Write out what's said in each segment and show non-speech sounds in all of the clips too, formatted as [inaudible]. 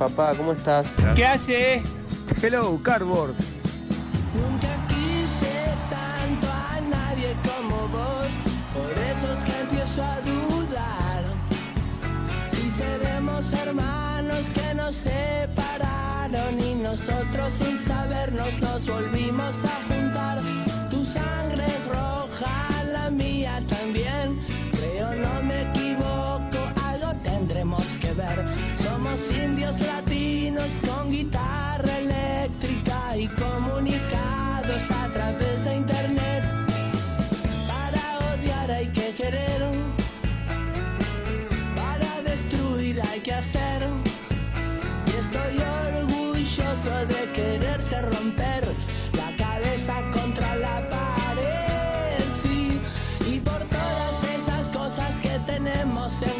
Papá? ¿Cómo estás? ¿qué hace? Hello, Cardboard. Nunca quise tanto a nadie como vos, por eso es que empiezo a dudar. Si seremos hermanos que nos separaron y nosotros sin sabernos nos volvimos a juntar. Tu sangre es roja, la mía también. Creo no me equivoco, algo tendremos que ver. Somos indios latinos con guitarra eléctrica y comunicados a través de internet. Para odiar hay que querer, para destruir hay que hacer. Y estoy orgulloso de quererte romper la cabeza contra la pared. Y por todas esas cosas que tenemos en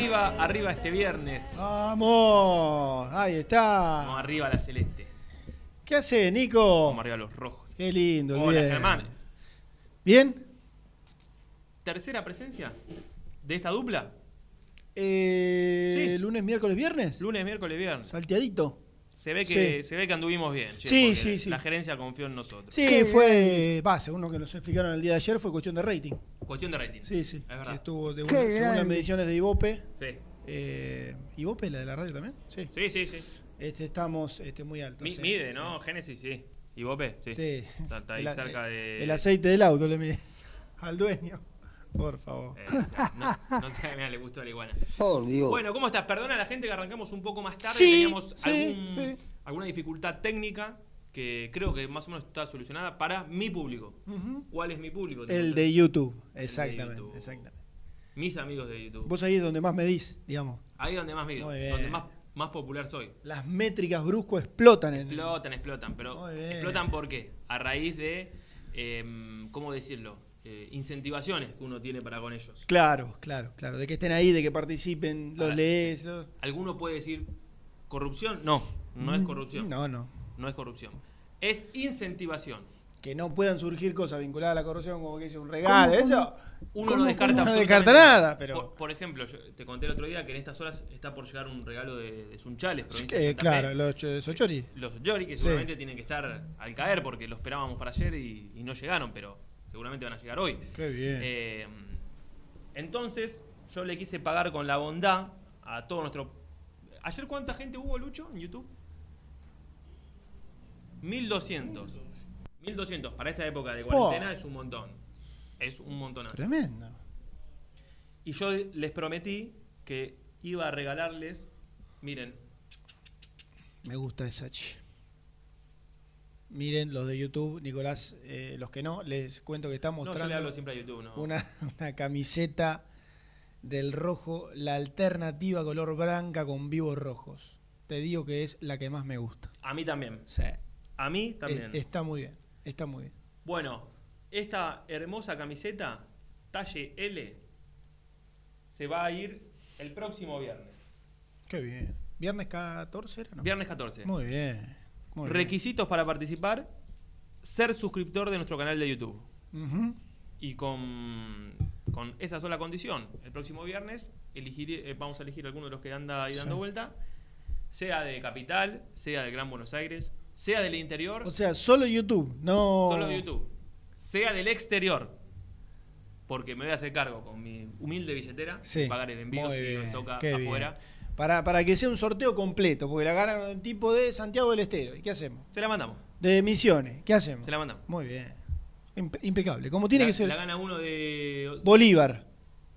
Arriba, arriba, este viernes. Vamos, ahí está. Vamos arriba la celeste. ¿Qué hace, Nico? Vamos arriba los rojos. Qué lindo, el Hola, viernes. Germán. ¿Bien? ¿Tercera presencia de esta dupla? Eh, Sí. ¿Lunes, miércoles, viernes? Lunes, miércoles, viernes. Salteadito. Se ve que, Sí. se ve que anduvimos bien. che, Sí, sí, sí. La gerencia confió en nosotros. Sí, fue. Va, según lo que nos explicaron el día de ayer, fue cuestión de rating. Cuestión de rating. Sí, sí. Es que verdad. Estuvo de una- según las mediciones de Ibope. Sí. Eh, ¿Ibope, la de la radio también? Sí. Sí, sí, sí. Este, estamos este, muy altos. Mi- sí, mide, sí. ¿no? Génesis, sí. ¿Y Bope? Sí. Sí. Está, está ahí El cerca de. El aceite del auto le mide [laughs] al dueño. Por favor. Eh, o sea, no, no sé, mira, le gustó la iguana. Por Dios. Bueno, ¿cómo estás? Perdona a la gente que arrancamos un poco más tarde. Sí, Teníamos sí, algún- sí. alguna dificultad técnica que creo que más o menos está solucionada para mi público. ¿Cuál es mi público? El de YouTube. de Exactamente, YouTube. exactamente. Mis amigos de YouTube. Vos ahí es donde más medís, digamos. Ahí donde más bien. donde más, más popular soy. Las métricas brusco explotan en Explotan, explotan, pero explotan ¿por qué? A raíz de, em, ¿cómo decirlo? Eh, incentivaciones que uno tiene para con ellos. Claro, claro, claro. De que estén ahí, de que participen, los Ahora, lees. los- ¿Alguno puede decir corrupción? No, no es corrupción. Mm, No, no. No es corrupción. Es incentivación. que no puedan surgir cosas vinculadas a la corrupción, como que dice un regalo, eso. Uno ¿cómo- no descarta no descarta nada, pero. Por, por ejemplo, yo te conté el otro día que en estas horas está por llegar un regalo de, de Sunchales, provincia de Eh, Santa claro, Fe. los ch- Sochori. Los Yori, que Sí. seguramente tienen que estar al caer porque lo esperábamos para ayer y, y no llegaron, pero seguramente van a llegar hoy. Qué bien. Eh, entonces, yo le quise pagar con la bondad a todo nuestro. ¿Ayer cuánta gente hubo, Lucho, en YouTube? 1200. 1200. Para esta época de cuarentena Oh. es un montón. Es un montonazo. Tremendo. Y yo les prometí que iba a regalarles. Miren, Me gusta esa ch. Miren los de YouTube, Nicolás, eh, los que no, les cuento que está no, yo le mostrando hablo siempre a YouTube, ¿no? una, una camiseta del rojo, la alternativa color blanca con vivos rojos. Te digo que es la que más me gusta. A mí también. Sí. A mí también. Está muy bien, está muy bien. Bueno, esta hermosa camiseta, talle L, se va a ir el próximo viernes. Qué bien. ¿Viernes 14 era? No. Viernes 14. Muy bien. Muy bien. Requisitos para participar: ser suscriptor de nuestro canal de YouTube. Y con, con esa sola condición, el próximo viernes elegir, eh, vamos a elegir alguno de los que anda ahí dando Sí. vuelta, sea de Capital, sea del Gran Buenos Aires, sea del interior, O sea, solo YouTube, no. solo de YouTube, sea del exterior, porque me voy a hacer cargo con mi humilde billetera, Sí, de pagar el envío muy si bien, toca qué afuera. bien. Para, para que sea un sorteo completo, porque la ganaron el tipo de Santiago del Estero. ¿Y qué hacemos? Se la mandamos, De Misiones, ¿qué hacemos? se la mandamos. Muy bien. Impe- impecable. Como tiene la, que ser. la gana uno de... Bolívar.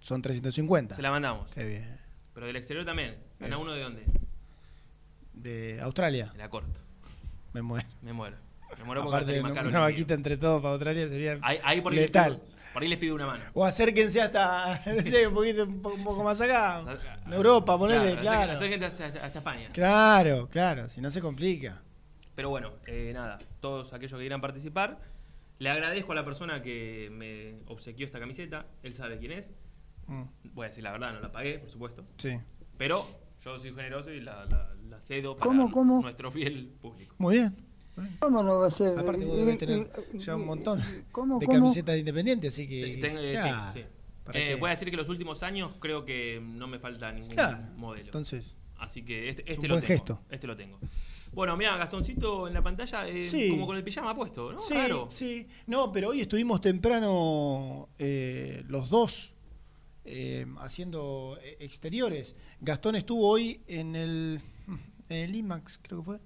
Son 350. Se la mandamos. Qué bien. Pero del exterior también. ¿Gana Bien. uno de dónde? De Australia. De la corto. Me muero. Me muero. Me muero porque va a Aparte, salir más una caro. el una envío. vaquita entre todos para Australia sería Ahí, ahí por, ahí les letal. Por ahí les pido una mano. O acérquense hasta, [laughs] no sé, un, poquito, un, po- un poco más acá. En Europa, ponele, Claro, claro. acérquense hasta, hasta- hasta España. Claro, claro, si no se complica. Pero bueno, eh, nada, todos aquellos que quieran participar, le agradezco a la persona que me obsequió esta camiseta, él sabe quién es. Mm, Voy a decir la verdad, no la pagué, por supuesto. sí. Pero yo soy generoso y la, la- la cedo para ¿Cómo, cómo? nuestro fiel público. Muy bien. ¿Cómo no va a ser? Aparte vos debes tener ya un montón ¿Cómo, de cómo? camisetas de independiente, así que... Tengo- eh, claro, sí, sí. ¿para Eh, voy a decir que los últimos años creo que no me falta ningún Claro, modelo. entonces... Así que este, un este lo buen tengo. gesto. Este lo tengo. Bueno, mira, Gastoncito en la pantalla, eh, Sí. como con el pijama puesto, ¿no? Sí, Raro. sí. No, pero hoy estuvimos temprano eh, los dos eh, haciendo exteriores. Gastón estuvo hoy en el, en el IMAX, creo que fue.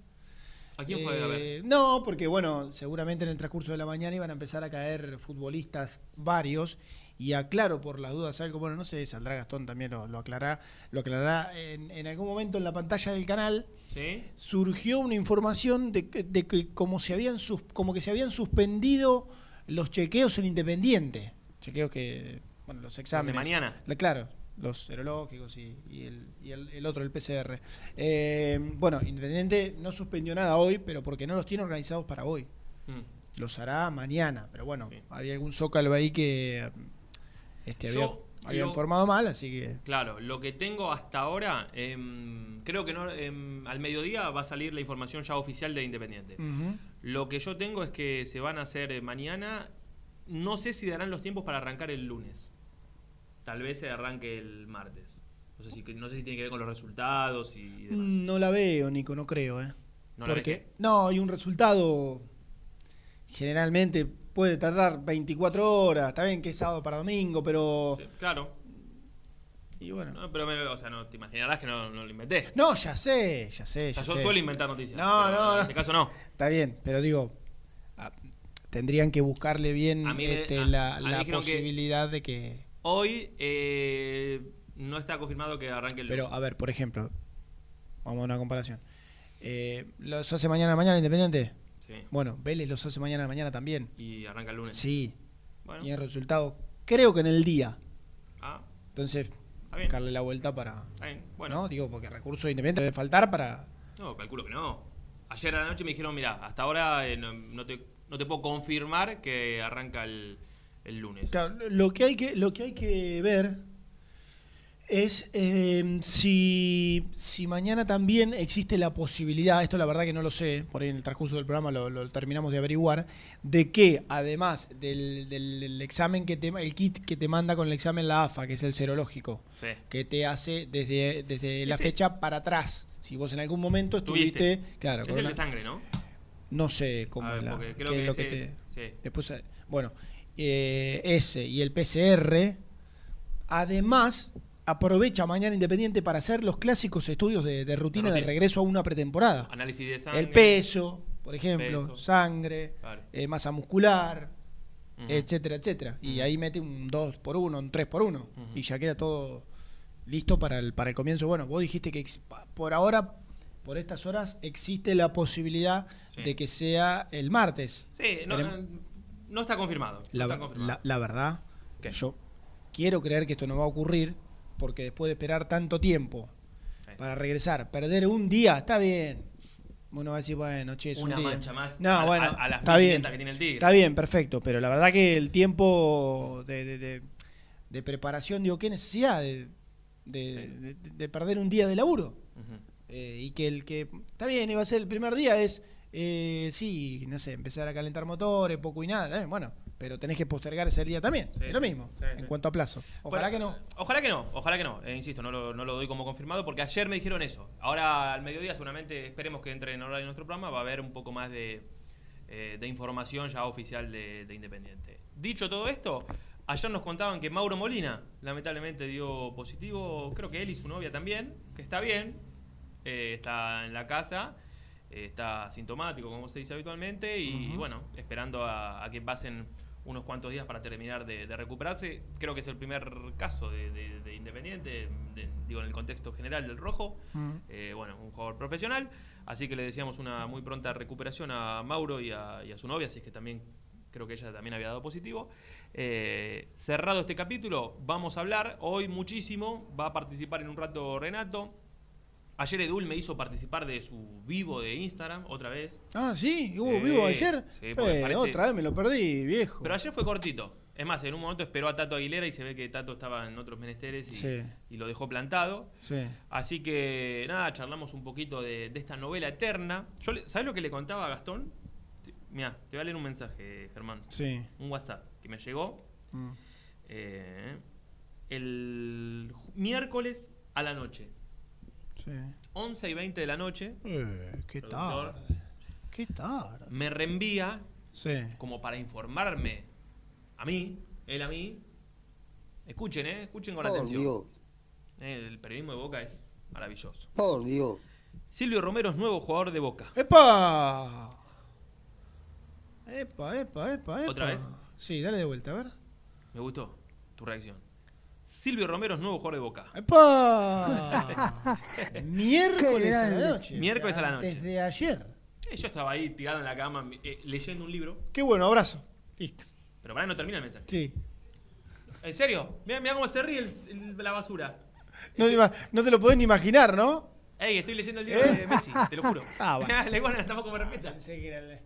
¿A quién fue a ver? Eh, No, porque bueno, seguramente en el transcurso de la mañana iban a empezar a caer futbolistas varios. Y aclaro por las dudas algo, bueno, no sé, saldrá Gastón también, lo, lo aclarará, lo aclarará en, en algún momento en la pantalla del canal ¿Sí? surgió una información de, que- de que como se habían sus- como que se habían suspendido los chequeos en Independiente. Chequeos que, bueno, los exámenes. mañana? La- claro, los serológicos y, y el, y el- el otro, el PCR. Eh, bueno, Independiente no suspendió nada hoy, pero porque no los tiene organizados para hoy. Mm. Los hará mañana, pero bueno, Sí. había algún zócalo ahí que este, había, Yo había lo- informado mal, así que... Claro, lo que tengo hasta ahora, em, creo que no, em, al mediodía va a salir la información ya oficial de Independiente. Lo que yo tengo es que se van a hacer eh, mañana. No sé si darán los tiempos para arrancar el lunes. Tal vez se arranque el martes. No sé si, no sé si tiene que ver con los resultados y demás. No la veo, Nico, no creo, ¿eh? ¿No la Porque, no, hay un resultado generalmente puede tardar 24 horas, está bien que es sábado para domingo, pero... Sí, claro. Y bueno. No, pero me- o sea, no, te imaginarás que no, no lo inventé. No, ya sé, ya sé, O sea, ya yo sé. suelo inventar noticias. No, pero no, En no. este caso no. Está bien, pero digo, ah, tendrían que buscarle bien A mí me- este, a- la, a mí la dijeron que- posibilidad de que... Hoy eh, no está confirmado que arranque el Pero, a ver, por ejemplo, vamos a una comparación. Eh, ¿Los hace mañana a mañana Independiente? Sí. Bueno, Vélez los hace mañana a mañana también. Y arranca el lunes. Sí, Bueno. tiene resultado, creo que en el día. Ah, Entonces, darle la vuelta para... Bueno. ¿No? Digo, porque recursos de Independiente debe faltar para... No, calculo que no. Ayer a la noche me dijeron, mira, hasta ahora eh, no, no te, no te puedo confirmar que arranca el, el lunes. Claro, lo que hay que, lo que, hay que ver Es eh, si, si mañana también existe la posibilidad, esto la verdad que no lo sé, por ahí en el transcurso del programa lo, lo terminamos de averiguar, de que además del, del- del examen que te el kit que te manda con el examen la AFA, que es el serológico, Sí. que te hace desde, desde la fecha para atrás. Si vos en algún momento estuviste, Tuviste. claro, es el de sangre, ¿no? no sé cómo ver, es la, porque creo qué que es lo que te, es- sí. Después, bueno, eh, ese y el PCR, además, aprovecha mañana Independiente para hacer los clásicos estudios de, de rutina de regreso a una pretemporada. Análisis de sangre. El peso, por ejemplo, Peso. sangre, Claro. eh, masa muscular, etcétera, etcétera. Y ahí mete un 2 por 1 un 3 por 1 Ujú. y ya queda todo listo para el, para el comienzo. Bueno, vos dijiste que por ahora, por estas horas, existe la posibilidad Sí. de que sea el martes. Sí, no. No está confirmado. no La, está confirmado. la- la verdad, ¿Qué? yo quiero creer que esto no va a ocurrir porque después de esperar tanto tiempo Sí. para regresar, perder un día, está bien. Uno va a decir, bueno, che, es Una un día. mancha más No, a- bueno, a- a las está bien. 1500 que tiene el Tigre. Está bien, perfecto, pero la verdad que el tiempo de, de- de- de preparación, digo, qué necesidad de, de- Sí. de- de perder un día de laburo. Eh, y que el que está bien, iba a ser el primer día, es, eh, sí, no sé, empezar a calentar motores, poco y nada. bueno, pero tenés que postergar ese día también. Sí, es lo mismo, sí, en sí. cuanto a plazo. Ojalá Bueno, que no. Ojalá que no, ojalá que no. Eh, insisto, no lo, no lo doy como confirmado porque ayer me dijeron eso. Ahora al mediodía seguramente esperemos que entre en horario nuestro programa, va a haber un poco más de, eh, de información ya oficial de, de Independiente. Dicho todo esto, ayer nos contaban que Mauro Molina lamentablemente dio positivo, creo que él y su novia también, que está bien, eh, está en la casa, está sintomático como se dice habitualmente y bueno, esperando a, a que pasen unos cuantos días para terminar de, de recuperarse. Creo que es el primer caso de, de- de Independiente, de- digo, en el contexto general del Rojo. Mm. Eh, bueno, un jugador profesional, así que le deseamos una muy pronta recuperación a Mauro y a, y a su novia, así es que también creo que ella también había dado positivo. Eh, cerrado este capítulo, vamos a hablar hoy muchísimo, va a participar en un rato Renato. Ayer Edul me hizo participar de su vivo de Instagram, otra vez. Ah, sí, hubo vivo ayer. sí, Eh, parece- Otra vez me lo perdí, viejo. Pero ayer fue cortito. Es más, en un momento esperó a Tato Aguilera y se ve que Tato estaba en otros menesteres y, Sí. y lo dejó plantado. Sí. Así que nada, charlamos un poquito de, de esta novela eterna. Yo ¿Sabes lo que le contaba a Gastón? Mira, te voy a leer un mensaje, Germán. Sí. Un WhatsApp que me llegó Mm. eh, el miércoles a la noche. Sí. 11 y 20 de la noche. Eh, qué Productor. tarde. Qué tarde. Me reenvía Sí. como para informarme a mí, él a mí. Escuchen, ¿eh? Escuchen con Por atención. Dios, El periodismo de Boca es maravilloso. por Dios. Silvio Romero es nuevo jugador de Boca. ¡Epa! Epa, epa, epa, epa. ¿Otra vez? Sí, dale de vuelta, a ver. Me gustó tu reacción. Silvio Romero es nuevo jugador de Boca. ¡Epa! [laughs] Miércoles a la noche. Miércoles a la noche. Desde ayer. Eh, Yo estaba ahí tirado en la cama eh, leyendo un libro, Qué bueno, abrazo. Listo. pero para no termina el mensaje. Sí. ¿En serio? Mira, cómo se ríe el- el- la basura. No, te ima- no te lo podés ni imaginar, ¿no? Ey, estoy leyendo el libro ¿Eh? de Messi, te lo juro. Ah, bueno. [laughs] La iguana tampoco me respeta. Pensé que era el-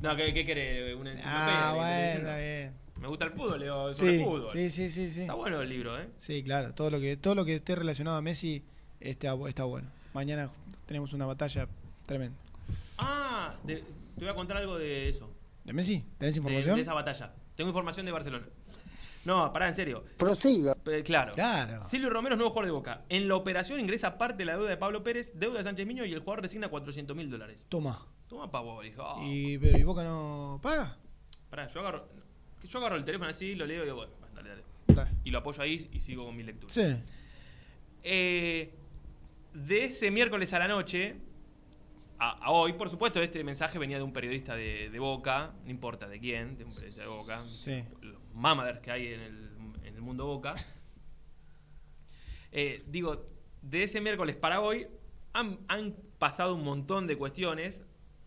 No, ¿qué, qué querés? Una enciclopedia. Ah, ¿Qué bueno, está bien. Me gusta el fútbol, leo sobre Sí, fútbol. sí, sí, sí, sí. Está bueno el libro, ¿eh? Sí, claro. Todo lo que, todo lo que esté relacionado a Messi está, bu- está bueno. Mañana tenemos una batalla tremenda. Ah, de- te voy a contar algo de eso. ¿De Messi? ¿Tenés De, información? de esa batalla. Tengo información de Barcelona. No, pará, en serio. Prosiga. Eh, claro. Claro. Silvio Romero es nuevo jugador de Boca. En la operación ingresa parte de la deuda de Pablo Pérez, deuda de Sánchez Miño y el jugador resigna 400 mil dólares. Toma. Toma pavo, dijo. ah. ¿Y, pero, ¿y Boca no paga? Pará, yo agarro, yo agarro el teléfono así, lo leo y digo, bueno, dale, dale. Dale. Y lo apoyo ahí y sigo con mi lectura. Sí. Eh, de ese miércoles a la noche, a, a hoy, por supuesto, este mensaje venía de un periodista de, de Boca, no importa de quién, de un periodista de Boca, Sí. los mamaders que hay en el, en el mundo Boca. Eh, digo, de ese miércoles para hoy han, han pasado un montón de cuestiones,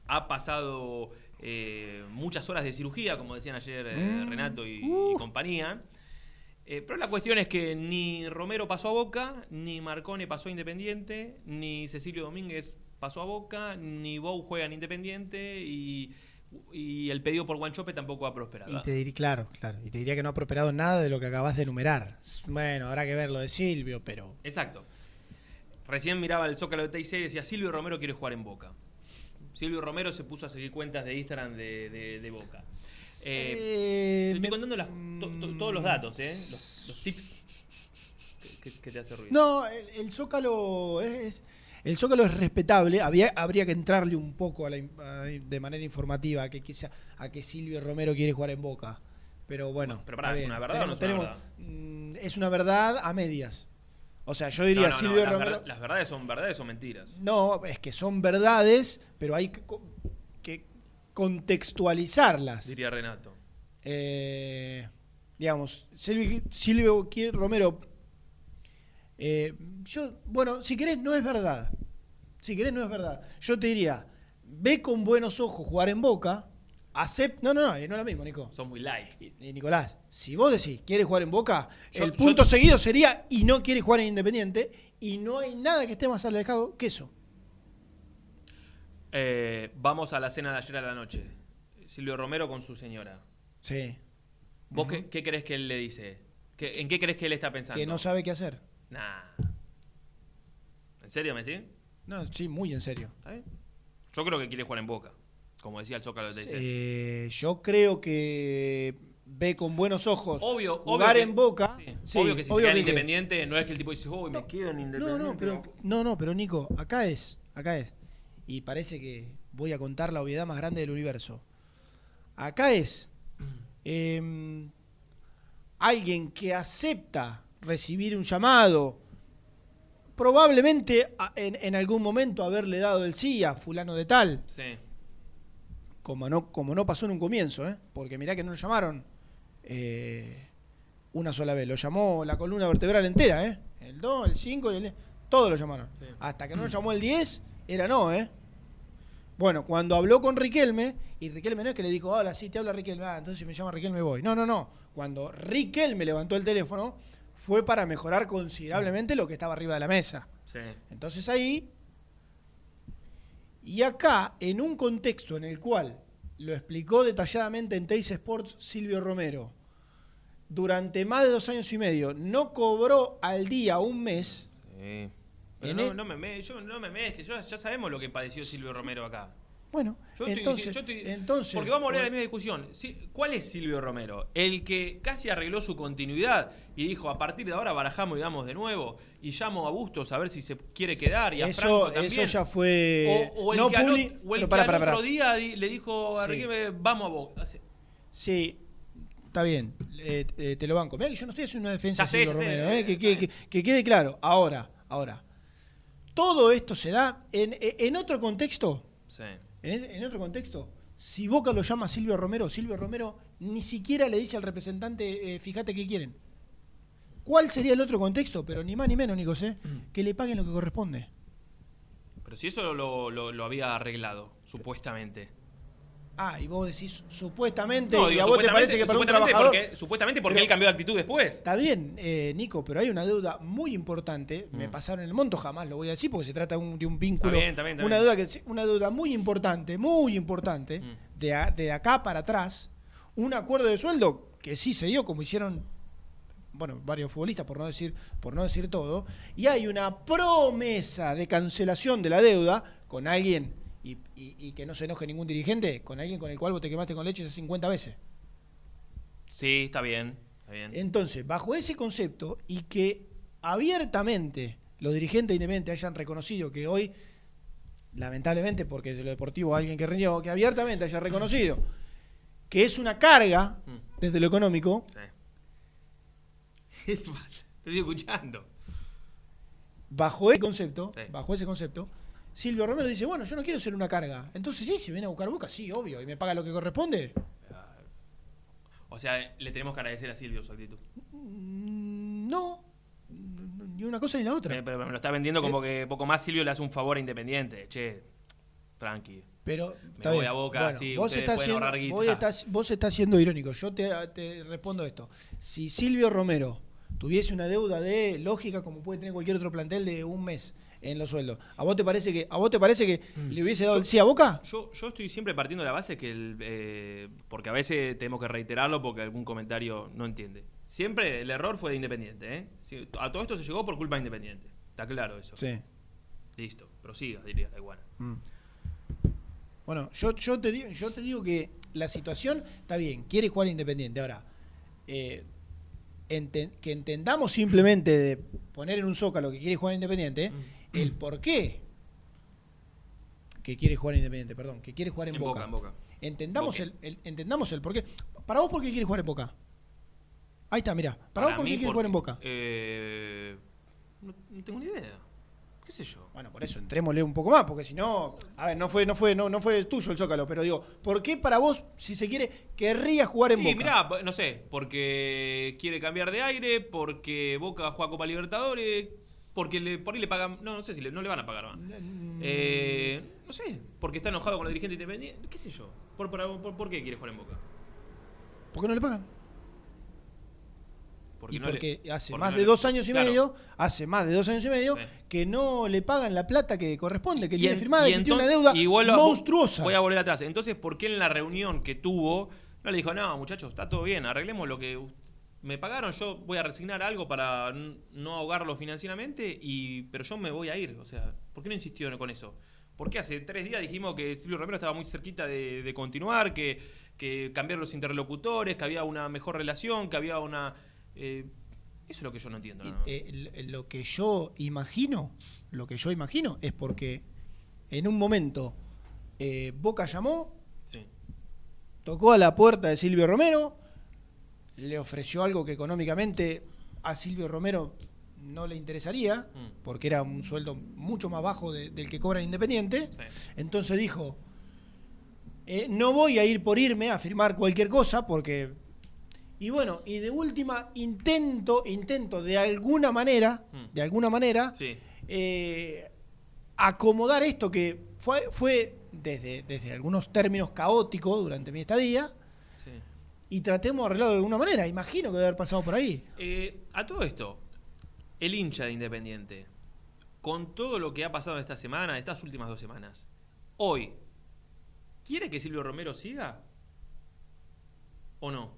ha pasado eh, muchas horas de cirugía, como decían ayer eh, Mm. Renato y, Uh. y compañía. Pero la cuestión es que ni Romero pasó a Boca, ni Marcone pasó a Independiente, ni Cecilio Domínguez pasó a Boca, ni Bou juega en Independiente y Y el pedido por Guanchope tampoco ha prosperado. Y te diría, claro, claro. Y te diría que no ha prosperado nada de lo que acabas de enumerar. Bueno, habrá que ver lo de Silvio, pero. Exacto. Recién miraba el Zócalo de TIC y decía, Silvio Romero quiere jugar en Boca. Silvio Romero se puso a seguir cuentas de Instagram de, de- de Boca. Eh, Eh, estoy me- contando las- to- to- todos los datos, ¿eh? los, los tips que, que- que te hace ruido. No, el, el Zócalo es, el Zócalo es respetable. Había, habría que entrarle un poco a la in- a- de manera informativa a que, quizá- a que Silvio Romero quiere jugar en Boca. Pero bueno. Pero pará, ¿es una verdad o no Tenemos- es una tenemos- mm, es una verdad a medias. O sea, yo No, diría no, no, Silvio las, Romero. ver- las verdades son verdades o mentiras. No, es que son verdades, pero hay que, co- que contextualizarlas. Diría Renato. Eh, digamos, Silvio, Romero. Eh, yo, bueno, si querés, no es verdad. Si querés, no es verdad. Yo te diría, ve con buenos ojos jugar en Boca, acept, no, no, no, no es lo mismo, Nico. Son muy light. Y- Nicolás, si vos decís quieres jugar en Boca, Yo- el yo- punto seguido sería y no quiere jugar en Independiente y no hay nada que esté más alejado que eso. Eh, vamos a la cena de ayer a la noche. Silvio Romero con su señora. Sí. ¿Vos qué, qué crees que él le dice? ¿Qué- ¿En qué crees que él está pensando? Que no sabe qué hacer. Nah. ¿En serio, Messi? No, sí, muy en serio. ¿Está bien? Yo creo que quiere jugar en Boca. Como decía el Zócalo de. Eh, yo creo que ve con buenos ojos Obvio, jugar obvio que- en Boca. sí, Sí, obvio que si obvio se queda en que- Independiente, no es que el tipo dice, uy, me quedo en No, Independiente. no, pero no, no, pero Nico, acá es, acá es. Y parece que voy a contar la obviedad más grande del universo. Acá es em, alguien que acepta recibir un llamado, probablemente en, en algún momento haberle dado el sí a fulano de tal, Sí. como no, como no pasó en un comienzo, ¿eh? porque mirá que no lo llamaron eh, una sola vez, lo llamó la columna vertebral entera, ¿eh? el 2, el 5 y el 10, todos lo llamaron. Sí. Hasta que no lo llamó el 10, era no, ¿eh? Bueno, cuando habló con Riquelme, y Riquelme no es que le dijo, hola, sí, te habla Riquelme, ah, entonces si me llama Riquelme voy. No, no, no. Cuando Riquelme levantó el teléfono, fue para mejorar considerablemente lo que estaba arriba de la mesa. Sí. Entonces ahí, y acá, en un contexto en el cual lo explicó detalladamente en Teis Sports Silvio Romero, durante más de dos años y medio no cobró al día un mes, Sí. Pero no, no me, me- yo, no me mezcles, yo- ya sabemos lo que padeció Silvio Romero acá. Bueno, Yo estoy entonces, yo estoy- entonces... porque vamos a volver a la misma discusión. ¿Cuál es Silvio Romero? El que casi arregló su continuidad y dijo, a partir de ahora barajamos y vamos de nuevo, y llamo a Bustos a ver si se quiere quedar, y a eso, Franco también. eso ya fue... O, o el no que, al, publi- o el que pará, al pará, otro día le dijo a Sí. Riquelme, vamos a Boca. Sí, está bien, eh, eh, te lo banco. Mirá que yo no estoy haciendo una defensa de sé, Silvio Romero, eh, que, que- que quede claro. Ahora, ahora. Todo esto se da en, en otro contexto. Sí. En, en otro contexto. Si Boca lo llama Silvio Romero, Silvio Romero ni siquiera le dice al representante, eh, fíjate qué quieren. ¿Cuál sería el otro contexto? Pero ni más ni menos, Nico, ¿eh? que le paguen lo que corresponde. Pero si eso lo, lo- lo había arreglado, supuestamente. Ah, y vos decís supuestamente, No, y digo, a vos te parece que para un trabajador... porque, supuestamente porque Pero- él cambió de actitud después. Está bien, eh, Nico, pero hay una deuda muy importante. Me Mm. pasaron el monto, jamás lo voy a decir porque se trata de un, de un vínculo. Está bien, está bien, está una. Deuda que, una deuda muy importante, muy importante, Mm. de, a- de acá para atrás. Un acuerdo de sueldo que sí se dio, como hicieron bueno, varios futbolistas, por no decir, por no decir todo. Y hay una promesa de cancelación de la deuda con alguien, y, y- y que no se enoje ningún dirigente, con alguien con el cual vos te quemaste con leche esas 50 veces. Sí, está bien. Está bien. Entonces, bajo ese concepto y que abiertamente los dirigentes independientes hayan reconocido que hoy, lamentablemente, porque de lo deportivo alguien que rindió, que abiertamente haya reconocido que es una carga Mm. desde lo económico, ¿Qué [laughs] te estoy escuchando. bajo ese concepto, Sí. bajo ese concepto, Silvio Romero dice, bueno, yo no quiero ser una carga. Entonces sí, si viene a buscar Boca, sí, obvio, y me paga lo que corresponde. O sea, le tenemos que agradecer a Silvio su actitud. Mm, No, n- ni una cosa ni la otra. Eh, Pero me lo está vendiendo como que poco más Silvio le hace un favor a Independiente. Che, tranqui. Pero Me está voy bien. a Boca, sí, vos estás, siendo, vos, estás, vos estás siendo irónico. Yo te, te respondo esto. Si Silvio Romero tuviese una deuda de lógica, como puede tener cualquier otro plantel, de un mes en los sueldos. ¿A vos te parece que, a vos te parece que Mm. le hubiese dado el sí a Boca? Yo, yo estoy siempre partiendo de la base que el, eh, porque a veces tenemos que reiterarlo porque algún comentario no entiende. Siempre el error fue de Independiente, ¿eh? A todo esto se llegó por culpa de Independiente. Está claro eso. Sí. Listo, prosiga, diría da igual. Mm. Bueno, yo, yo, te digo, yo te digo que la situación está bien, quiere jugar Independiente. Ahora, eh, enten- que entendamos simplemente de poner en un zócalo que quiere jugar Independiente, Mm. El por qué que quiere jugar Independiente, perdón, que quiere jugar en, En Boca, en Boca. Entendamos el, el- entendamos el por qué. Para vos, ¿por qué quiere jugar en Boca? Ahí está, mirá. Para, vos, ¿por qué quiere jugar en Boca? Eh, no, no tengo ni idea. ¿Qué sé yo? Bueno, por eso entrémosle un poco más, porque si no, a ver, no fue, no fue, no, no fue tuyo el Zócalo, pero digo, ¿por qué para vos, si se quiere, querría jugar en Sí, Boca? mirá, no sé, porque quiere cambiar de aire, porque Boca juega Copa Libertadores, porque le, por ahí le pagan. No, no sé si le, no le van a pagar más. Eh, no sé, porque está enojado con los dirigentes independientes. ¿Qué sé yo? ¿Por, por, por- por qué quiere jugar en Boca? ¿Por qué no le pagan? Porque y no le- porque hace porque más no de le- dos años y Claro. medio, hace más de dos años y medio, Sí. que no le pagan la plata que corresponde, que Y tiene en- firmada y, que tiene una deuda y vuelvo monstruosa. Voy a volver atrás. Entonces, ¿por qué en la reunión que tuvo no le dijo, no, muchachos, está todo bien, arreglemos lo que u- me pagaron, yo voy a resignar algo para no ahogarlo financieramente, y pero yo me voy a ir? O sea, ¿por qué no insistió con eso? Porque hace tres días dijimos que Silvio Romero estaba muy cerquita de, de continuar, que, que cambiar los interlocutores, que había una mejor relación, que había una... eh, eso es lo que yo no entiendo. Eh, lo que yo imagino, lo que yo imagino es porque en un momento eh, Boca llamó, Sí. tocó a la puerta de Silvio Romero, le ofreció algo que económicamente a Silvio Romero no le interesaría, Mm. porque era un sueldo mucho más bajo de- del que cobra en Independiente. Sí. Entonces dijo, eh, no voy a ir por irme a firmar cualquier cosa, porque... Y bueno, y de última, intento, intento de alguna manera, Mm. de alguna manera, Sí. eh, acomodar esto que fue, fue desde, desde algunos términos caótico durante mi estadía. Y tratemos de arreglarlo de alguna manera. Imagino que debe haber pasado por ahí. Eh, a todo esto, el hincha de Independiente, con todo lo que ha pasado esta semana, estas últimas dos semanas, hoy, ¿quiere que Silvio Romero siga? ¿O no?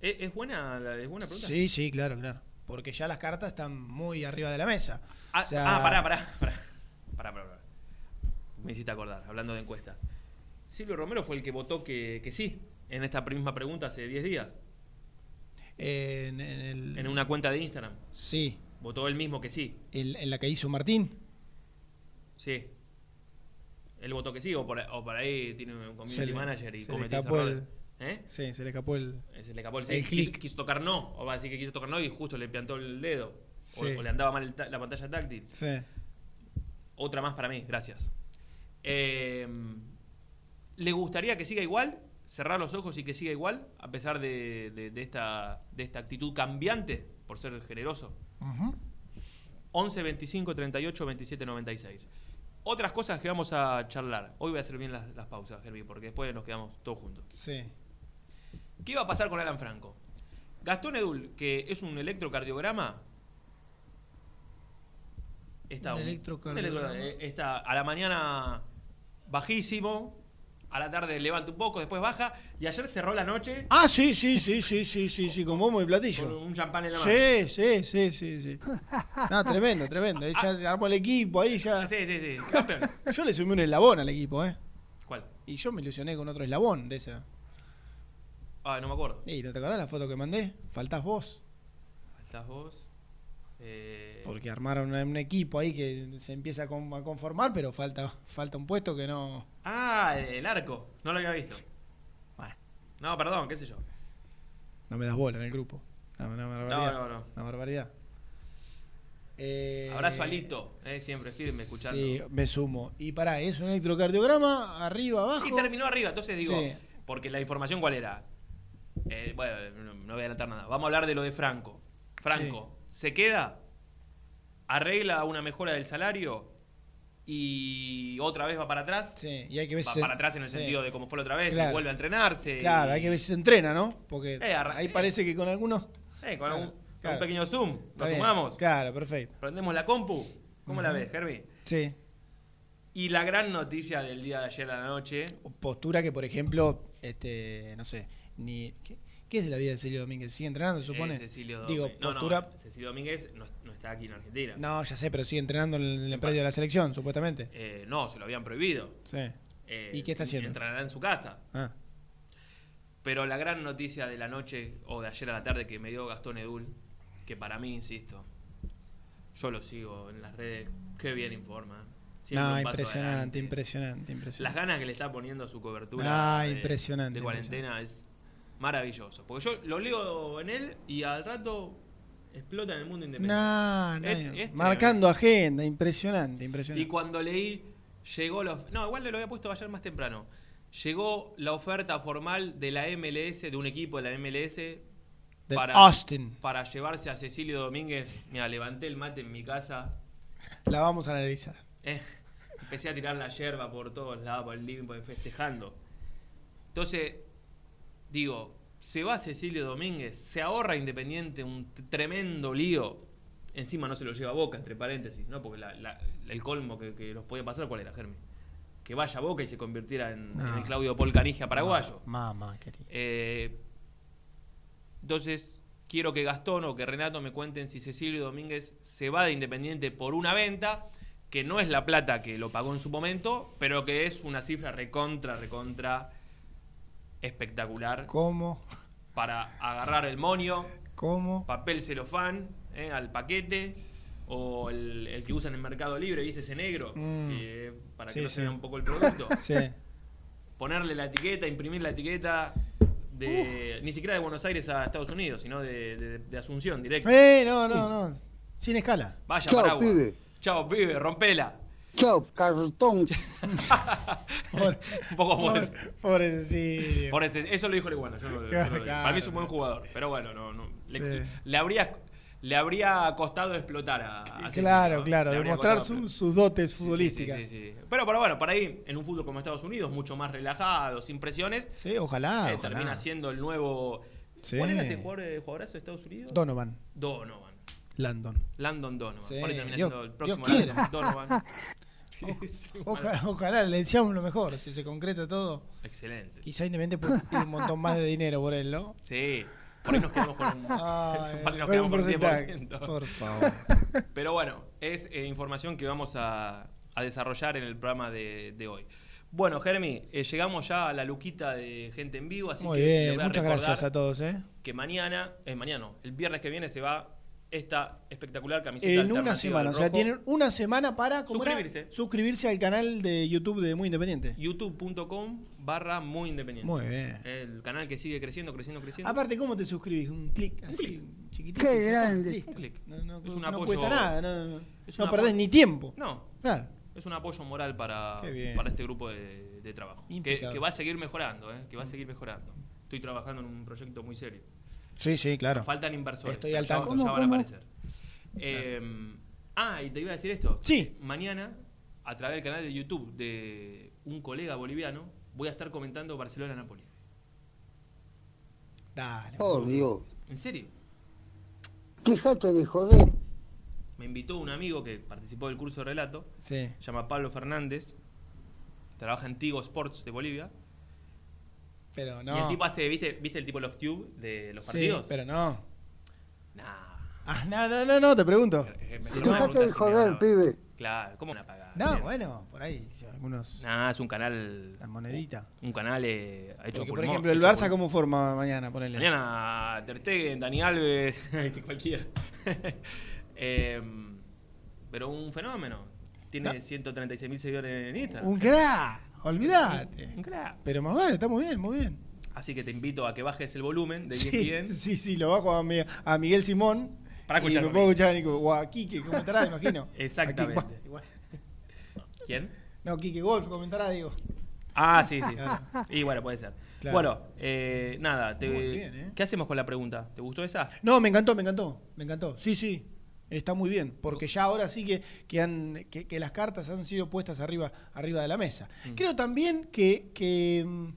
¿Es, es buena, la- es buena pregunta? Sí, sí, claro, claro. Porque ya las cartas están muy arriba de la mesa. Ah, O sea- ah, pará, pará, pará. Pará, pará, pará. Me hiciste acordar, hablando de encuestas. Silvio Romero fue el que votó que, que sí en esta misma pregunta hace 10 días, En, en el- en una cuenta de Instagram. Sí, Votó él mismo que sí. en, en la que hizo Martín. Sí. Él votó que sí, o por, o por ahí tiene un community le- manager y se le cometió ese escapó error. ¿Eh? Sí, se le escapó el... Se le escapó el, El quiso, quiso tocar no, o va a decir que quiso tocar no y justo le plantó el dedo. O- Sí. O, le andaba mal la pantalla táctil. Sí. Otra más para mí, gracias. Eh, ¿Le gustaría que siga igual? Cerrar los ojos y que siga igual, a pesar de, de- de esta, de esta actitud cambiante, por ser generoso. Ujú. 11 25 38 27 96. Otras cosas que vamos a charlar. Hoy voy a hacer bien las, las pausas, Herbie, porque después nos quedamos todos juntos. Sí. ¿Qué iba a pasar con Alan Franco? Gastón Edul, que es un electrocardiograma. Está, Un electrocardiograma. electro- eh, está a la mañana bajísimo, a la tarde levanta un poco, después baja, y ayer cerró la noche Ah, sí, sí, sí, sí, sí, sí, sí, con bombo y con platillo. un champán en la mano. Sí, sí, sí, sí, sí. No, tremendo, tremendo. Ya armó el equipo ahí, ya. Sí, sí, sí. Campeón. Yo le sumé un eslabón al equipo, ¿eh? ¿Cuál? Y yo me ilusioné con otro eslabón de esa. Ah, no me acuerdo. ¿Y no te acordás la foto que mandé? Faltás vos. Estás vos. Eh, Porque armaron un equipo ahí que se empieza a con- a conformar, pero falta, falta un puesto que no. Ah, el arco. No lo había visto. Bueno, No, perdón, qué sé yo. no me das bola en el grupo. No, una barbaridad. No, no, no. Una barbaridad. Eh, Abrazo a Lito, eh, siempre firme escuchando. Sí, me sumo. Y pará, es un electrocardiograma, arriba, abajo. Y terminó arriba, entonces digo, Sí. porque la información cuál era. Eh, bueno, no, no voy a adelantar nada. Vamos a hablar de lo de Franco. Franco, ¿se queda? ¿Arregla una mejora del salario? ¿Y otra vez va para atrás? Sí, y hay que ver Va se- para atrás en el sí. sentido de cómo fue la otra vez, y vuelve a entrenarse. Claro, y- hay que ver si se entrena, ¿no? Porque Eh, ahí parece que con algunos. Eh, con, Claro. algún- Claro. Un pequeño Zoom. Bien. sumamos. Claro, perfecto. Prendemos la compu. ¿Cómo la ves, Germi? Sí. Y la gran noticia del día de ayer a la noche. Postura que, por ejemplo, este, no sé, ni. ¿Qué, qué es de la vida de Cecilio Domínguez? ¿Sigue entrenando, se supone? eh, Cecilio Digo, Domínguez. No, postura. no, Cecilio Domínguez no, no está aquí en Argentina. No, ya sé, pero sigue entrenando en el, en predio de la selección, supuestamente. Eh, no, se lo habían prohibido. Sí. Eh, ¿Y qué está haciendo? Entrenará en su casa. Ah. Pero la gran noticia de la noche o de ayer a la tarde que me dio Gastón Edul, que para mí, insisto, yo lo sigo en las redes, qué bien informa. Siempre No, impresionante, adelante. impresionante, Las impresionante. ganas que le está poniendo a su cobertura Ah, de, impresionante, de cuarentena es maravilloso. Porque yo lo leo en él y al rato explota en el mundo independiente. No, no, Es- es marcando agenda, impresionante, impresionante. Y cuando leí, llegó la No, igual le lo había puesto ayer más temprano. Llegó la oferta formal de la MLS, de un equipo de la MLS, Del para, Austin. para llevarse a Cecilio Domínguez. Mira, levanté el mate en mi casa. La vamos a analizar. eh, empecé a tirar la yerba por todos lados, por el living, por- festejando. Entonces, digo, se va Cecilio Domínguez, se ahorra Independiente un tremendo lío. Encima no se lo lleva a Boca, entre paréntesis, ¿no? Porque la- la- el colmo que, que nos podía pasar, ¿cuál era, Germi? Que vaya a Boca y se convirtiera en, No. en el Claudio Paul Canigia paraguayo. Mamá, querido. Eh, entonces, quiero que Gastón o que Renato me cuenten si Cecilio Domínguez se va de Independiente por una venta, que no es la plata que lo pagó en su momento, pero que es una cifra recontra, recontra espectacular ¿Cómo? para agarrar el monio, ¿Cómo? papel celofán eh, al paquete. O el, el que usan en Mercado Libre, ¿viste ese negro? Mm. Para que Sí, no se sí. vea un poco el producto. [laughs] Sí. ponerle la etiqueta, imprimir la etiqueta de ni siquiera de Buenos Aires a Estados Unidos, sino de, de- de Asunción, directo. Eh, no, no, no. Sin escala. Vaya Chao, Paraguay. pibe. Chao, pibe, rompela. Chao, cartón. [laughs] Pobre, Un poco fuerte. Por ese- eso lo dijo el iguano. yo no- yo no lo digo. Claro, Para mí es un buen jugador. Pero bueno, no, no. Le, Sí. le habría, le habría costado explotar a, claro, ¿no? claro. Demostrar su- sus dotes Sí, sí, futbolísticas. sí, Sí, sí, sí. Pero, pero bueno, por ahí, en un fútbol como Estados Unidos, mucho más relajado, sin presiones, ojalá. eh, ojalá. termina siendo el nuevo. Sí. ¿Cuál era ese jugador, eh, jugadorazo de Estados Unidos? Donovan. Donovan. Landon. Landon Donovan. Sí, Por ahí termina siendo el próximo Landon Donovan. [laughs] Ojalá, ojalá, le deseamos lo mejor. Si se concreta todo. Excelente. Quizá Independiente puede [laughs] pedir un montón más de dinero por él, ¿no? Sí. Por ahí nos quedamos con un, [laughs] Ay, por ahí nos un quedamos un porcentaje. 10%. Por favor. Pero bueno, es eh, información que vamos a, a desarrollar en el programa de, de hoy. Bueno, Jeremy, eh, llegamos ya a la luquita de gente en vivo, así Muy que bien, voy a muchas gracias a todos, ¿eh? que mañana, eh, mañana no, el viernes que viene se va esta espectacular camiseta En una semana, o sea, tienen una semana para. Suscribirse. suscribirse al canal de YouTube de Muy Independiente. youtube.com barra muy independiente. Muy bien. El canal que sigue creciendo, creciendo, creciendo. Aparte, ¿cómo te suscribís? Un clic así, clic. chiquitito. Qué grande. Un clic. No, no- Es un no apoyo- cuesta nada, no, no perdés ni tiempo. No, Claro. es un apoyo moral para, para este grupo de, de trabajo. Que, que va a seguir mejorando, ¿eh? que va a seguir mejorando. Estoy trabajando en un proyecto muy serio. Sí, sí, claro. Nos faltan inversores. Estoy al ya- tanto. Ya, ¿Cómo, van a aparecer. Eh, ah, y te iba a decir esto. Sí. Mañana, a través del canal de YouTube de un colega boliviano, voy a estar comentando Barcelona-Napoli. Dale. Por Dios. ¿En serio? Déjate de joder. Me invitó un amigo que participó del curso de relato, Sí. se llama Pablo Fernández, trabaja en Tigo Sports de Bolivia. Pero no. Y el tipo hace, ¿viste, ¿viste el tipo Love Tube de los Sí, partidos? pero no. Nah. Ah, no, no, no, no, te pregunto. Eh, mejor Si preguntas de joder, ganaba. pibe. Claro, ¿cómo una pagada? No, bueno, por ahí, algunos. Nah, es un canal. La monedita. Un canal eh, hecho Porque, por por ejemplo, el Barça, por- ¿cómo forma mañana? Ponele. Mañana Ter Stegen, Dani Alves, [laughs] cualquiera. [laughs] Em, pero un fenómeno. Tiene No. 136 mil seguidores en Instagram. Un crack, olvídate. Crack. Pero más vale, está muy bien, muy bien. Así que te invito a que bajes el volumen de Sí, ESPN. [laughs] sí, sí, lo bajo a, Mi- a Miguel Simón. Para y escucharlo me puedo escuchar a Nico. O a Quique, comentará, imagino. [laughs] Exactamente. [laughs] Igual. ¿Quién? No, Quique Golf comentará, digo. Ah, sí, sí. Claro. Y bueno, puede ser. Claro. Bueno, eh, nada. te- Muy bien, ¿eh? ¿Qué hacemos con la pregunta? ¿Te gustó esa? No, me encantó, me encantó, me encantó. Sí, sí, está muy bien, porque ya ahora sí que, que, han, que, que las cartas han sido puestas arriba, arriba de la mesa. Mm. Creo también que, que, mm,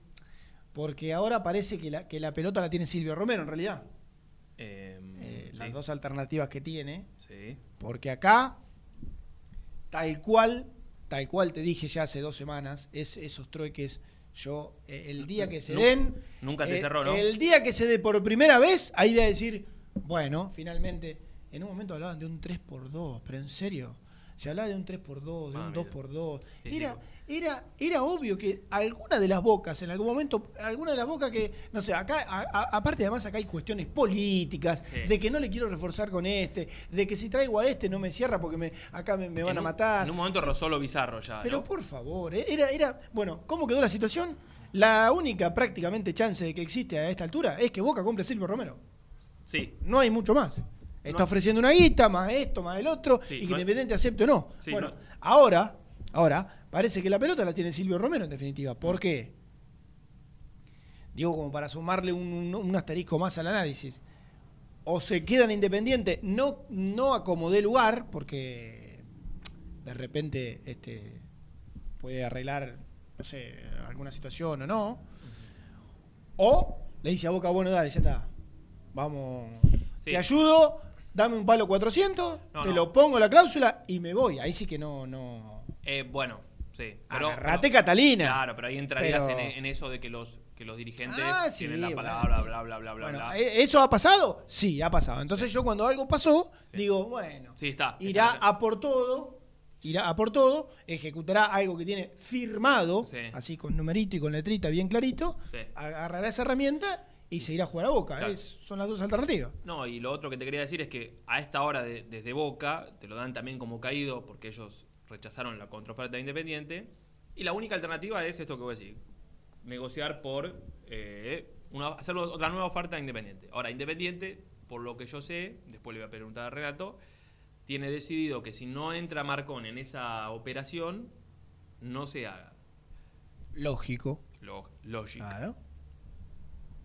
porque ahora parece que la, que la pelota la tiene Silvio Romero en realidad. Eh, Eh, sí. las dos alternativas que tiene, Sí. porque acá, tal cual, tal cual te dije ya hace dos semanas, es esos trueques. Yo, eh, el día que se den. nunca te eh, cerró, ¿no? El día que se dé por primera vez, ahí voy a decir, bueno, finalmente. En un momento hablaban de un 3x2, pero en serio. Se hablaba de un 3x2, de Ah, un mira. 2x2. Sí, Era, era, era obvio que alguna de las bocas, en algún momento, alguna de las bocas que, no sé, acá, a- a- aparte además acá hay cuestiones políticas, Sí. de que no le quiero reforzar con este, de que si traigo a este no me cierra porque me, acá me, me van a matar. En un momento rozó lo bizarro ya. Pero ¿no? por favor, eh, era, era, bueno, ¿cómo quedó la situación? La única prácticamente chance de que existe a esta altura es que Boca compre a Silvio Romero. Sí. No hay mucho más. Está No. ofreciendo una guita, más esto, más el otro, Sí, y que no Independiente acepte o no. Sí, bueno, no- ahora, ahora, parece que la pelota la tiene Silvio Romero en definitiva. ¿Por qué? Digo, como para sumarle un, un- un asterisco más al análisis. O se quedan Independiente, no, no acomodé lugar, porque de repente este, puede arreglar, no sé, alguna situación o no. O le dice a Boca, bueno, dale, ya está. Vamos, Sí. te ayudo, dame un palo 400, No, te no. lo pongo la cláusula y me voy. Ahí sí que no, no. Eh, bueno, sí. Pero, Agarrate, Catalina. Claro, pero ahí entrarías Pero- en, en eso de que los, que los dirigentes Ah, sí, tienen la bueno. palabra, bla, bla, bla, bla, Bueno, bla. ¿e- ¿eso ha pasado? Sí, ha pasado. Entonces yo cuando algo pasó, Sí. digo, bueno, Sí, está. irá está- a por todo, irá a por todo, ejecutará algo que tiene firmado, Sí. así con numerito y con letrita bien clarito, agarrará esa herramienta y se irá a jugar a boca. Claro. Son las dos alternativas. No, y lo otro que te quería decir es que a esta hora de- desde Boca te lo dan también como caído porque ellos rechazaron la contraoferta de Independiente. Y la única alternativa es esto que voy a decir: negociar por eh, una, hacer otra nueva oferta a Independiente. Ahora, Independiente, por lo que yo sé, después le voy a preguntar a Renato, tiene decidido que si no entra Marcón en esa operación, no se haga. Lógico. Lo, lógico. Claro.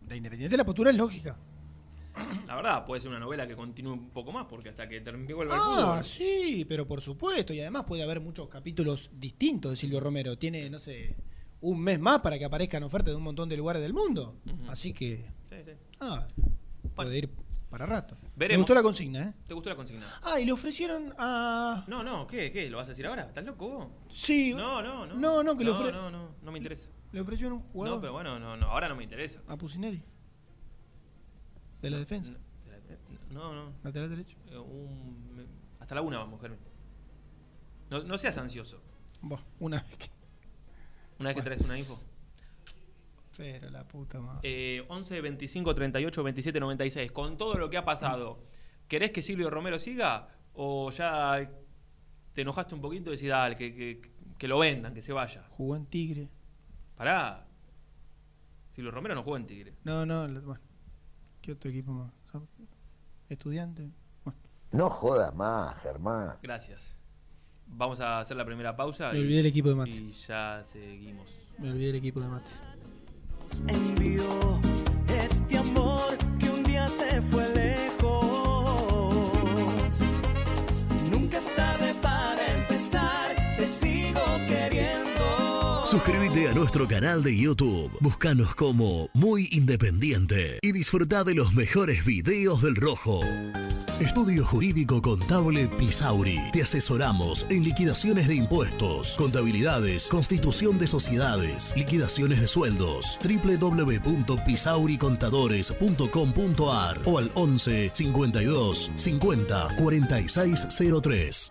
De Independiente la postura es lógica. La verdad, puede ser una novela que continúe un poco más, porque hasta que termine vuelva el Ah, fútbol. sí, pero por supuesto. Y además puede haber muchos capítulos distintos de Silvio Romero. Tiene, no sé, un mes más para que aparezcan ofertas de un montón de lugares del mundo. Así que, Sí, sí. ah, puede ir para rato. Veremos. Me gustó la consigna, ¿eh? ¿Te gustó la consigna? Ah, y le ofrecieron a... No, no, ¿qué? ¿Qué? ¿Lo vas a decir ahora? ¿Estás loco vos? Sí. No, no, no. No, no, que le no, ofre- no, no, no me interesa. Le ofrecieron un jugador No, pero bueno, no, no, ahora no me interesa. a Pusineri. De la defensa. No, no. Lateral derecho. eh, un- me- hasta la una vamos, Germán. No, no seas ansioso. Buah, una vez que... Una vez que traes una info. Pero la puta madre. Eh, 11, 25, 38, 27, 96. Con todo lo que ha pasado, ¿querés que Silvio Romero siga? ¿O ya te enojaste un poquito y decís, dale, que, que, que lo vendan, que se vaya? Jugó en Tigre. Pará. Silvio Romero no jugó en Tigre. No, no, bueno. ¿Qué otro equipo más? Estudiante. Bueno, No jodas más, Germán. Gracias. Vamos a hacer la primera pausa. Me y- olvidé el equipo de mate. Y ya seguimos. me olvidé el equipo de mate. envió este amor que un día se fue lejos. Suscríbete a nuestro canal de YouTube. Búscanos como Muy Independiente y disfruta de los mejores videos del Rojo. Estudio Jurídico Contable Pisauri. Te asesoramos en liquidaciones de impuestos, contabilidades, constitución de sociedades, liquidaciones de sueldos. www.pisauricontadores.com.ar o al 11 52 50 4603.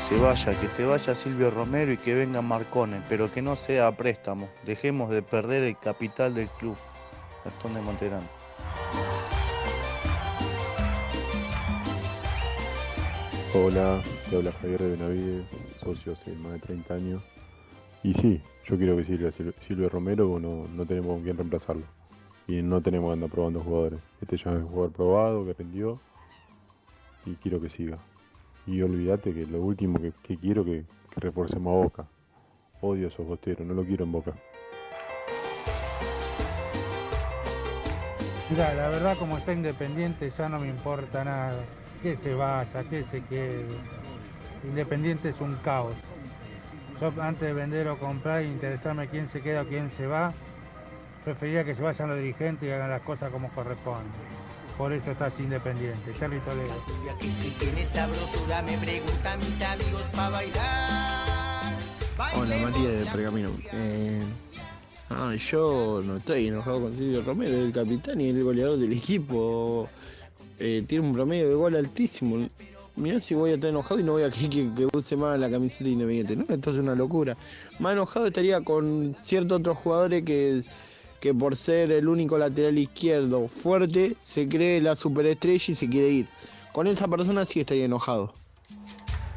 Que se vaya, que se vaya Silvio Romero y que venga Marcone, pero que no sea a préstamo. Dejemos de perder el capital del club. Gastón de Monterán. Hola, te habla Javier de Benavides, socio hace más de 30 años. Y sí, yo quiero que Silvio, Silvio Romero no, no tenemos con quién reemplazarlo. Y no tenemos que andar probando jugadores. Este ya es un jugador probado, que rindió. Y quiero que siga. Y olvídate que lo último que, quiero que, que reforcemos a Boca. Odio a esos bosteros, no lo quiero en Boca. Mira, la verdad como está independiente ya no me importa nada. Que se vaya, que se quede. Independiente es un caos. Yo antes de vender o comprar e interesarme quién se queda o quién se va, preferiría que se vayan los dirigentes y hagan las cosas como corresponde. Por eso estás independiente. Charlie Toledo. Que si tiene sabrosura me preguntan mis amigos para bailar. Hola Matías de Pergamino. Eh, ah, yo no estoy enojado con Silvio Romero, el capitán y el goleador del equipo. Eh, tiene un promedio de gol altísimo. Mirá si voy a estar enojado y no voy a que, que, que use más la camiseta independiente. No, esto es una locura. Más enojado estaría con ciertos otros jugadores que, que por ser el único lateral izquierdo fuerte se cree la superestrella y se quiere ir. Con esa persona sí estaría enojado.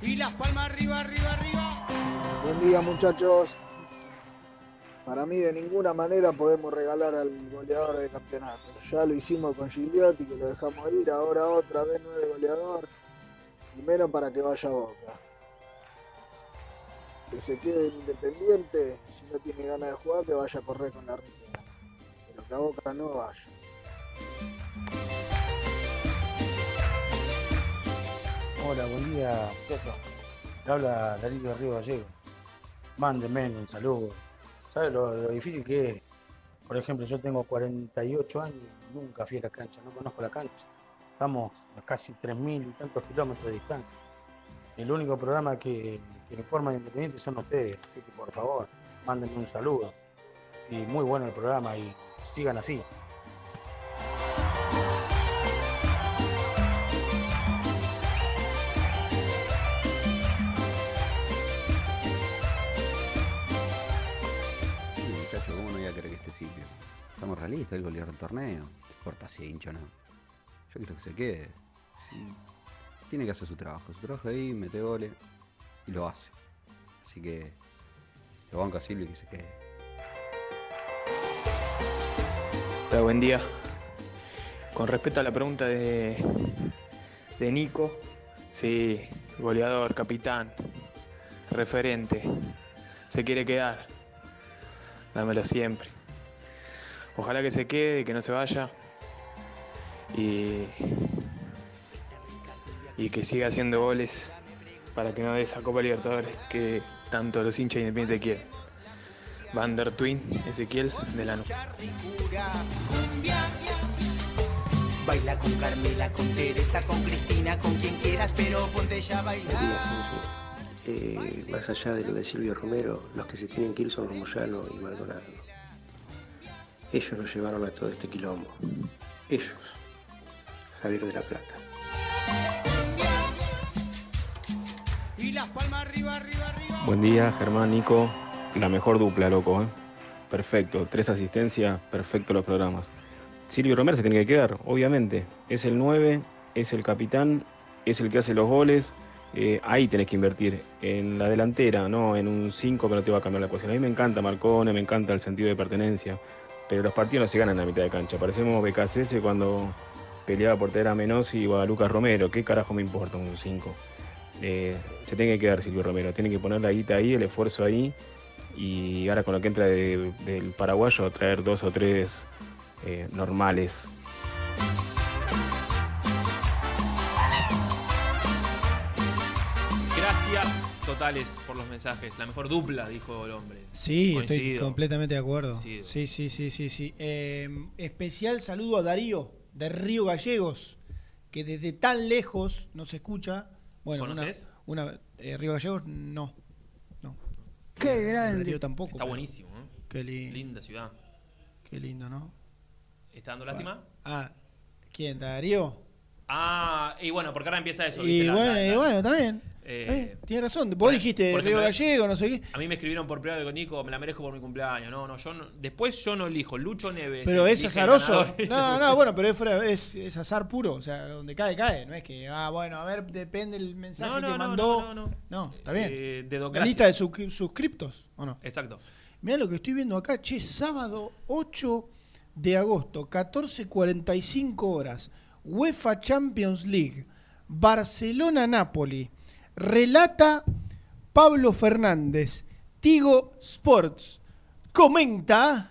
Y las palmas arriba, arriba, arriba. Buen día muchachos. Para mí de ninguna manera podemos regalar al goleador del campeonato. Ya lo hicimos con Gigliotti, que lo dejamos ir, ahora otra vez nueve goleador. Primero para que vaya a Boca. Que se quede en Independiente, si no tiene ganas de jugar, que vaya a correr con la risa. Pero que a Boca no vaya. Hola, buen día, muchachos. Le habla Darío de Río Gallego. Mándenme un saludo. ¿Sabe lo, lo difícil que es? Por ejemplo, yo tengo 48 años y nunca fui a la cancha, no conozco la cancha. Estamos a casi 3.000 y tantos kilómetros de distancia. El único programa que, que informa de Independiente son ustedes, así que por favor, mándenme un saludo. Y muy bueno el programa y sigan así. Sí, muchacho, ¿cómo no voy a querer que esté Silvio? Estamos realistas, el goleador del torneo. ¿Qué importa si hincho no? Yo quiero que se quede. Tiene que hacer su trabajo. Su trabajo ahí, mete goles y lo hace. Así que lo banco a Silvio y que se quede. Buen día. Con respecto a la pregunta de, de Nico, sí, goleador, capitán, referente, se quiere quedar. Dámelo siempre. Ojalá que se quede, que no se vaya. Y, y que siga haciendo goles para que no dé esa Copa Libertadores que tanto los hinchas independientes quieren. Van der Twin, Ezequiel, Baila con Carmela, con Teresa, con Cristina, con quien quieras, pero ponte ya a bailar. Eh, más allá de lo de Silvio Romero, los que se tienen que ir son Moyano y Maldonado. Ellos nos llevaron a todo este quilombo. Ellos. Javier de la Plata. Y las palmas arriba, arriba, arriba. Buen día, Germán, Nico. La mejor dupla, loco, ¿eh? Perfecto. Tres asistencias, perfecto los programas. Silvio Romero se tiene que quedar, obviamente. Es el 9, es el capitán, es el que hace los goles. Eh, ahí tenés que invertir. En la delantera, no en un 5 que no te va a cambiar la ecuación. A mí me encanta Marcone, me encanta el sentido de pertenencia. Pero los partidos no se ganan en la mitad de cancha. Parecemos BKCS cuando peleaba por tener a Menossi o a Lucas Romero. ¿Qué carajo me importa un 5? Eh, se tiene que quedar Silvio Romero. Tiene que poner la guita ahí, el esfuerzo ahí. Y ahora con lo que entra de- del paraguayo, traer dos o tres eh, normales. Gracias totales por los mensajes. La mejor dupla, dijo el hombre. Sí, estoy completamente de acuerdo. Sí, sí, sí, sí, sí. Em, especial saludo a Darío de Río Gallegos, que desde tan lejos nos escucha. Bueno, ¿Conoces? Una, una Río Gallegos no. Qué grande. Río tampoco. Está buenísimo, ¿eh? Qué lindo. Linda ciudad. Qué lindo, ¿no? ¿Está dando lástima? Ah, ¿quién? ¿Darío? Ah, y bueno, porque ahora empieza eso. Y ¿viste? La- bueno, la- y la- bueno, también. Eh, Tienes razón. Vos por- dijiste por Río ejemplo, Gallego, no sé qué. A mí me escribieron por privado con Nico, me la merezco por mi cumpleaños. No, no, yo no, después yo no elijo. Lucho Neves. Pero es el azaroso. ganador. [laughs] No, no, bueno, pero es, fuera- es, es azar puro. O sea, donde cae, cae. No es que, ah, bueno, a ver, depende el mensaje No, no, que no, mandó. no, no, no. está bien. Eh, La lista de suscri- suscriptos, ¿o no? Exacto. Mirá lo que estoy viendo acá, che, sábado 8 de agosto, 14.45 horas, UEFA Champions League, Barcelona-Napoli, relata Pablo Fernández, Tigo Sports, comenta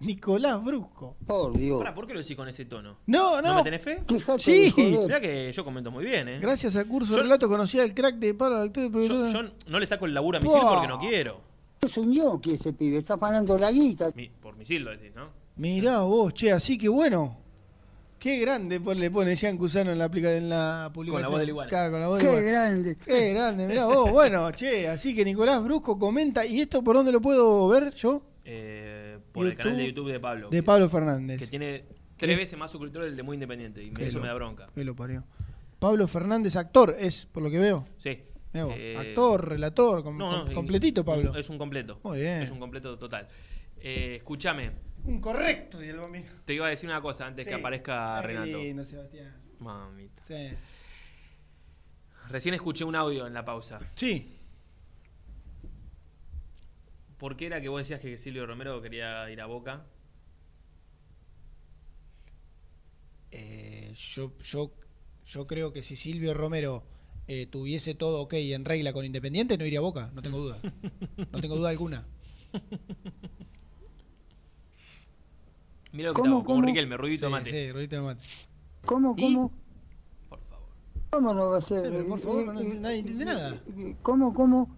Nicolás Brusco. Por Dios. Pará, ¿por qué lo decís con ese tono? No, no. me tenés fe? Sí. de. Mirá que yo comento muy bien, ¿eh? Gracias al curso de Yo- relato conocía el crack de Pablo, actor y Yo, yo no le saco el laburo a Buah. porque no quiero. Es un ñoqui ese pibe, está ganando la guita. Mi- por misil lo decís, ¿no? Mirá vos, che, así que bueno. Qué grande pon- le pone Jean Cusano en la, aplica, en la publicación. voz del iguana. Claro, con la voz Qué del iguana. grande. Qué grande, mirá vos. [laughs] Bueno, che, así que Nicolás Brusco comenta. ¿Y esto por dónde lo puedo ver yo? Eh, por el canal de YouTube de Pablo. De que- Pablo Fernández. Que tiene ¿Qué? tres veces más suscriptores del de Muy Independiente. Y Qué eso lo- me da bronca. qué lo parió. Pablo Fernández, actor, es, por lo que veo. Sí. Vos, Eh, actor, relator, com- No, no, com- y- completito, Pablo. Es un completo. Muy bien. Es un completo total. Eh, escúchame, Un correcto, y el bambino. te iba a decir una cosa antes que aparezca qué Renato. lindo, Sebastián. Mamita. Sí. Recién escuché un audio en la pausa. Sí. ¿Por qué era que vos decías que Silvio Romero quería ir a Boca? Eh, yo, yo, yo creo que si Silvio Romero eh, tuviese todo ok y en regla con Independiente, no iría a Boca, no tengo duda. No tengo duda alguna. Mira lo que ¿Cómo, estaba, como cómo? Riquelme, ruidito Sí, mate. sí, ruidito de mate. ¿Cómo, ¿Y? cómo? Por favor. ¿Cómo no va a ser? Pero por Eh, favor, eh, no- eh, nadie entiende nada. ¿Cómo, cómo?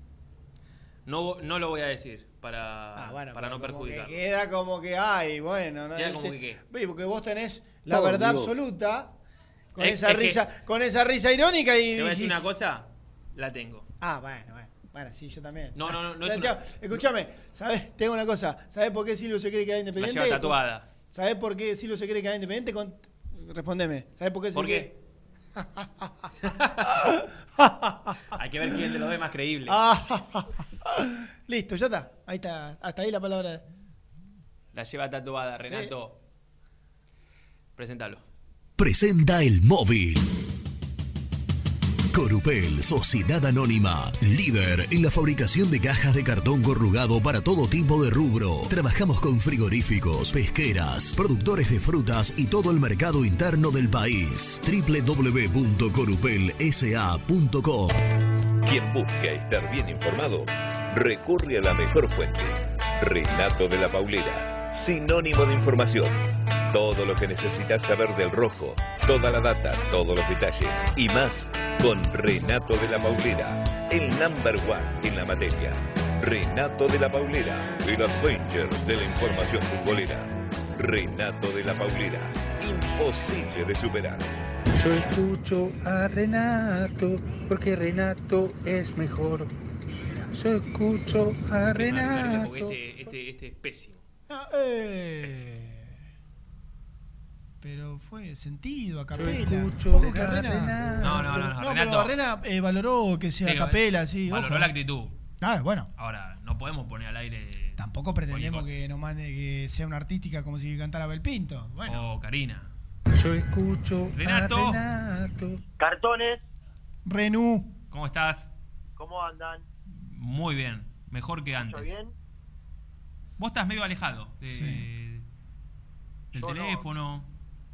No, no lo voy a decir para, Ah, bueno, para no que perjudicarlo. queda como que, ay, bueno, no Queda Este- como que qué. Ve, porque vos tenés la verdad absoluta con Es- esa es que- risa, con esa risa irónica y, Te voy a decir una cosa, la tengo. Ah, bueno, bueno. Bueno, sí, yo también. No, no, no, no es una- Escúchame, ¿sabes? Tengo una cosa. ¿Sabés por qué Silvio se quiere quedar La independiente? lleva tatuada. ¿Sabés por qué Silvio se quiere quedar independiente? Con... Respondeme. ¿Sabés por qué? se ¿Por qué? [laughs] Hay que ver quién de los dos es más creíble. [laughs] Listo, ya está. Ahí está. Hasta ahí la palabra. La lleva tatuada, Renato. Preséntalo. Presenta el móvil. Corupel, Sociedad Anónima, líder en la fabricación de cajas de cartón corrugado para todo tipo de rubro. Trabajamos con frigoríficos, pesqueras, productores de frutas y todo el mercado interno del país. www.corupelsa.com Quien busca estar bien informado, recurre a la mejor fuente. Renato de la Paulera, sinónimo de información. Todo lo que necesitas saber del rojo, toda la data, todos los detalles y más con Renato de la Paulera, el number one en la materia. Renato de la Paulera, el adventure de la información futbolera. Renato de la Paulera, imposible de superar. Yo escucho a Renato porque Renato es mejor. Yo escucho a Renato. este, este, este es pésimo. Ah, eh. Pero fue sentido, a capela. escucho Ojo que. No, no, no, no, No, Renato. pero Arena eh, valoró que sea Sí, a capela, sí. Valoró ojo. la actitud. Claro, bueno. Ahora, no podemos poner al aire. Tampoco pretendemos que nos mande que sea una artística como si cantara Belpinto. Bueno. Oh, Karina. Yo escucho Renato. a Renato. Cartones, Renú. ¿Cómo estás? ¿cómo andan? Muy bien. Mejor que antes. ¿Todo bien? Vos estás medio alejado de- Sí. del Yo teléfono.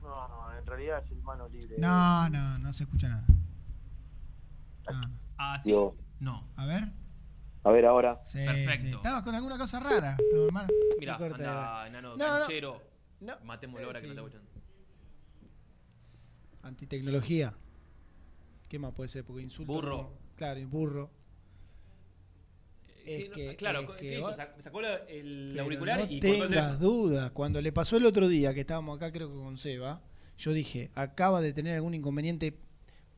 No, no, en realidad es el mano libre. No, no, no se escucha nada. No. Ah, sí. No. A ver. a ver ahora. Sí, Perfecto. sí. Estabas con alguna cosa rara. Mirá, Te corta. anda, enano, No, no. canchero. No. Matémoslo ahora que Sí. no está escuchando. Antitecnología. ¿Qué más puede ser? Porque insulto. Burro. Claro, y Sí, no, que- claro, es ¿qué que hizo? Sacó la- el Pero auricular no y el tengas dudas. Cuando le pasó el otro día que estábamos acá, creo que con Seba, yo dije, acaba de tener algún inconveniente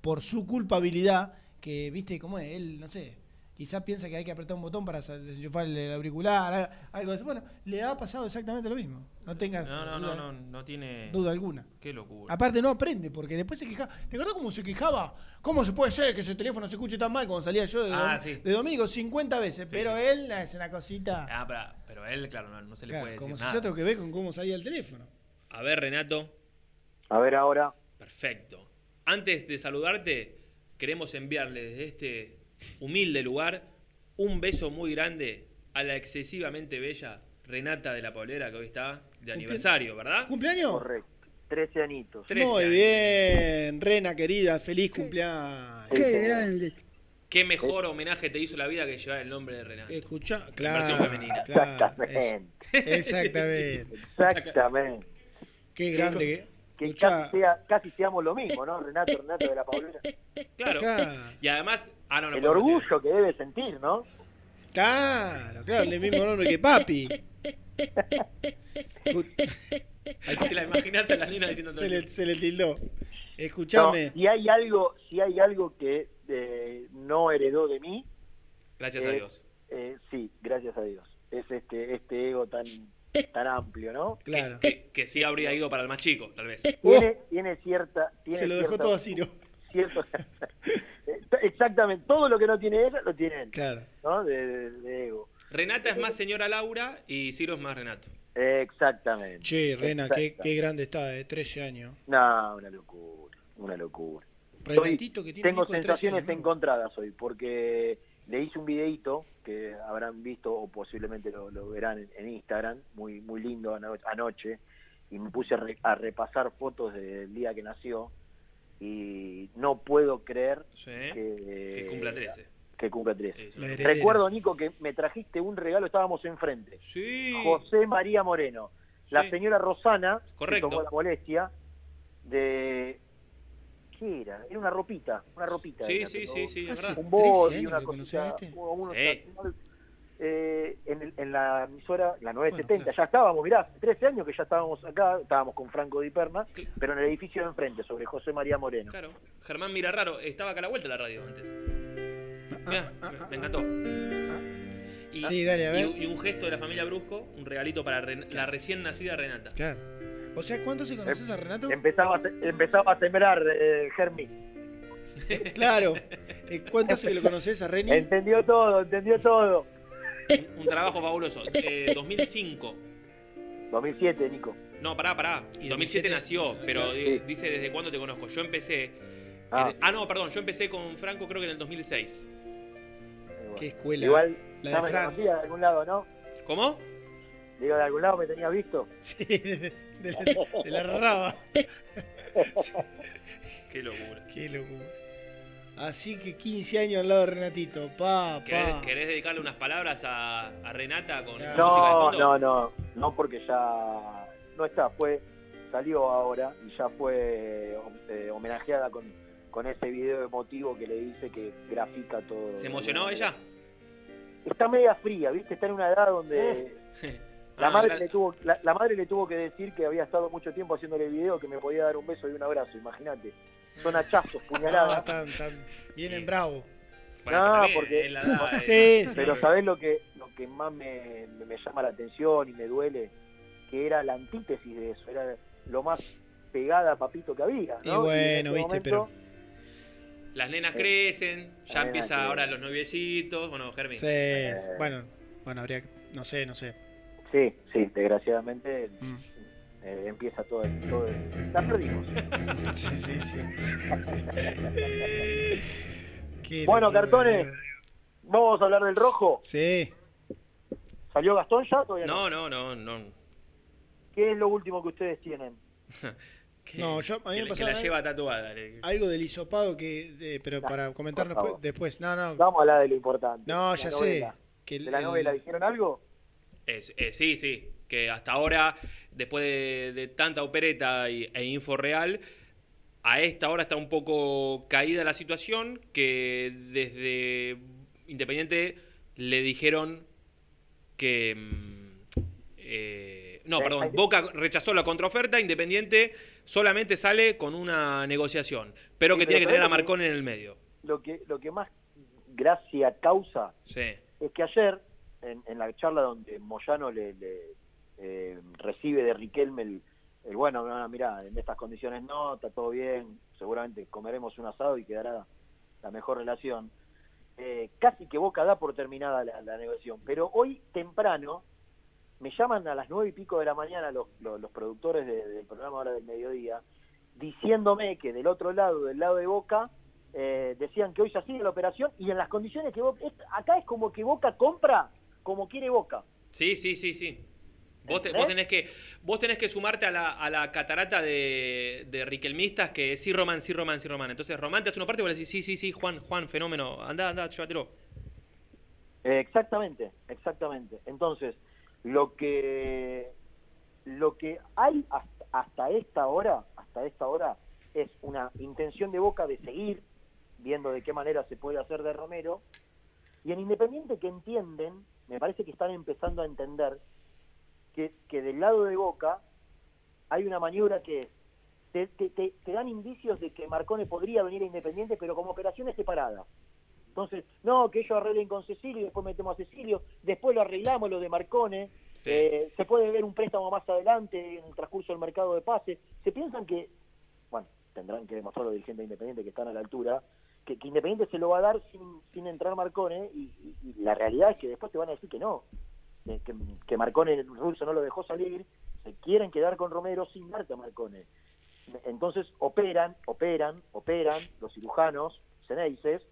por su culpabilidad, que viste cómo es, él, no sé, quizás piensa que hay que apretar un botón para desenchufar el, auricular, algo así. Bueno, le ha pasado exactamente lo mismo. No tengas No, no, duda, no, no, no tiene duda alguna. Qué locura. Aparte no aprende, porque después se quejaba. ¿Te acuerdas cómo se quejaba? ¿Cómo se puede ser que ese teléfono se escuche tan mal cuando salía yo de, Ah, dom- sí. de domingo 50 veces? pero él es una cosita... Ah, pero, pero él, claro, no, no se le Claro, puede como decir si nada. yo tengo que ver con cómo salía el teléfono. A ver, Renato. A ver ahora. Perfecto. Antes de saludarte, queremos enviarle desde este humilde lugar un beso muy grande a la excesivamente bella Renata de la Paulera, que hoy está de aniversario, ¿verdad? ¿Cumpleaños? Correcto. 13 añitos. Muy bien, Rena querida, feliz cumpleaños. Qué grande. Qué mejor homenaje te hizo la vida que llevar el nombre de Renata. Escucha, claro, versión femenina. Exactamente. exactamente. Exactamente. Qué grande que. Que escuchá, casi, sea- casi seamos lo mismo, ¿no? Renato, Renato de la Paulera. Claro. Claro. Y además, ah, no, no El decir. orgullo que debe sentir, ¿no? Claro, claro, el mismo nombre que papi. [laughs] Ahí te la imaginas a la nena diciendo todo Se le, se le tildó. No, Escuchame. si hay algo, si hay algo que eh, no heredó de mí, Gracias a Dios. eh, sí, gracias a Dios. Es este este ego tan tan amplio, ¿no? Claro. Que, que sí habría ido para el más chico, tal vez. Tiene, tiene cierta, tiene Se lo dejó cierta- todo a Ciro. cierto- [laughs] exactamente, todo lo que no tiene ella lo tiene él, Claro. ¿no? De, de- de ego. Renata es más señora Laura y Ciro es más Renato. Exactamente. Che, Rena, qué, Exactamente. qué grande está, de 13 años. No, una locura, una locura. Renatito que tiene Tengo un hijo de 13 sensaciones años, ¿no? encontradas hoy, porque le hice un videíto que habrán visto o posiblemente lo, lo verán en, en Instagram, muy muy lindo ano- anoche, y me puse a, re- a repasar fotos del día que nació, y no puedo creer Sí. que, Que cumpla 13. que cumpla 13. Eso. La heredera. Recuerdo, Nico, que me trajiste un regalo, estábamos enfrente. Sí. José María Moreno. La señora Rosana Correcto. que tomó la molestia de... ¿Qué era? Era una ropita, una ropita. Sí, era, sí, sí, sí, es Hace verdad. Un body, 13 una cosita, este. uno- uno- Sí. Eh, en, el- en la emisora, la 970, Bueno, ya estábamos, mirá, hace 13 años que ya estábamos acá, estábamos con Franco Di Perna, pero en el edificio de enfrente, sobre José María Moreno. Claro. Germán mira raro, estaba acá a la vuelta de la radio antes. Mirá, me, me encantó. Y, Ah, Sí, dale, a ver. y- y un gesto de la familia Brusco, un regalito para Ren- la recién nacida Renata. Claro. O sea, ¿cuánto se conoces a Renato? Empezaba a, se- empezaba a sembrar, eh, Germi. Claro. [laughs] Eh, ¿Cuánto que lo conoces a Reni? Entendió todo, entendió todo. Un, [laughs] un trabajo fabuloso. Eh, 2005. 2007, Nico. No, pará, pará. Y 2007 nació, pero Sí. dice desde cuándo te conozco. Yo empecé. Ah. en- ah, no, perdón, yo empecé con Franco creo que en el 2006. Eh, bueno. Qué escuela. Igual, La ya de me Fran. conocía de algún lado, ¿no? ¿Cómo? Digo, de algún lado me tenías visto. [laughs] Sí, de, de la raba. [laughs] Qué locura. Qué locura. Así que 15 años al lado de Renatito. Pa, ¿Querés, pa. querés dedicarle unas palabras a, a Renata con música de No, fondo? no, no, no porque ya no está, fue, salió ahora y ya fue eh, homenajeada con, con ese video emotivo que le hice que grafica todo. ¿Se emocionó ella? Está media fría, ¿viste? Está en una edad donde [laughs] la Ah, madre le tuvo la, la madre le tuvo que decir que había estado mucho tiempo haciéndole el video que me podía dar un beso y un abrazo, imagínate. Son hachazos, Ah, puñaladas. tan, tan. Vienen bravo. Bueno, no, porque la edad Sí, sí. Pero ¿sabés lo que, lo que más me, me- me llama la atención y me duele? Que era la antítesis de eso, era lo más pegada a papito que había. Y ¿no? en bueno, viste, momento- Las nenas crecen, ya empieza ahora los noviecitos. Bueno, Germi. Sí. Bueno, bueno, habría que. No sé, no sé. Sí, sí, desgraciadamente Mm. Eh, empieza todo el, todo el- La perdimos. Sí, sí, sí. [laughs] Bueno, cartones, vamos a hablar del rojo. Sí. ¿Salió Gastón ya? Todavía No, no, no, no. ¿Qué es lo último que ustedes tienen? [laughs] Que, No, yo- a mí me que, que la algo- lleva tatuada. Algo del hisopado que. eh, pero para comentar después. No, no. Vamos a hablar de lo importante. No, ya novela. sé. Que ¿De la el- novela dijeron algo? Eh, sí, sí. Que hasta ahora, después de, de tanta opereta y- e info real, a esta hora está un poco caída la situación, que desde Independiente le dijeron que... mm, eh, no, perdón, Boca rechazó la contraoferta, Independiente solamente sale con una negociación, pero Sí, que pero tiene que tener a Marcón en el medio. Lo que, lo que más gracia causa Sí. es que ayer, en, en la charla donde Moyano le, le, eh, recibe de Riquelme el, bueno, no, mira, en estas condiciones no, está todo bien, seguramente comeremos un asado y quedará la mejor relación. Eh, casi que Boca da por terminada la, negociación, pero hoy temprano me llaman a las nueve y pico de la mañana los, los, productores de- del programa Hora del Mediodía, diciéndome que del otro lado, del lado de Boca, eh, decían que hoy se sigue la operación y en las condiciones que Boca, acá es como que Boca compra como quiere Boca. Sí, sí, sí, sí. Vos, te- ¿Entendés? vos tenés que vos tenés que sumarte a la, a la catarata de, de riquelmistas que sí Román, sí Román, sí Román. Entonces Román te hace una parte y vos le decís, sí, sí, sí, Juan, Juan, fenómeno, anda, anda, llévatelo. Eh, exactamente, exactamente. Entonces, lo que lo que hay hasta, hasta esta hora, hasta esta hora, es una intención de Boca de seguir viendo de qué manera se puede hacer de Romero, y en Independiente que entienden, me parece que están empezando a entender que, que del lado de Boca hay una maniobra que es, te, te- te- te dan indicios de que Marcone podría venir a Independiente, pero como operaciones separadas. Entonces, no, que ellos arreglen con Cecilio después metemos a Cecilio, después lo arreglamos, lo de Marcone, eh, se puede ver un préstamo más adelante en el transcurso del mercado de pases. Se piensan que, bueno, tendrán que demostrar los dirigentes de Independiente que están a la altura, que, que Independiente se lo va a dar sin, sin entrar Marcone y, y- y la realidad es que después te van a decir que no, que, que, que Marcone, el ruso no lo dejó salir, se quieren quedar con Romero sin darte a Marcone. Entonces operan, operan, operan los cirujanos, Ceneices,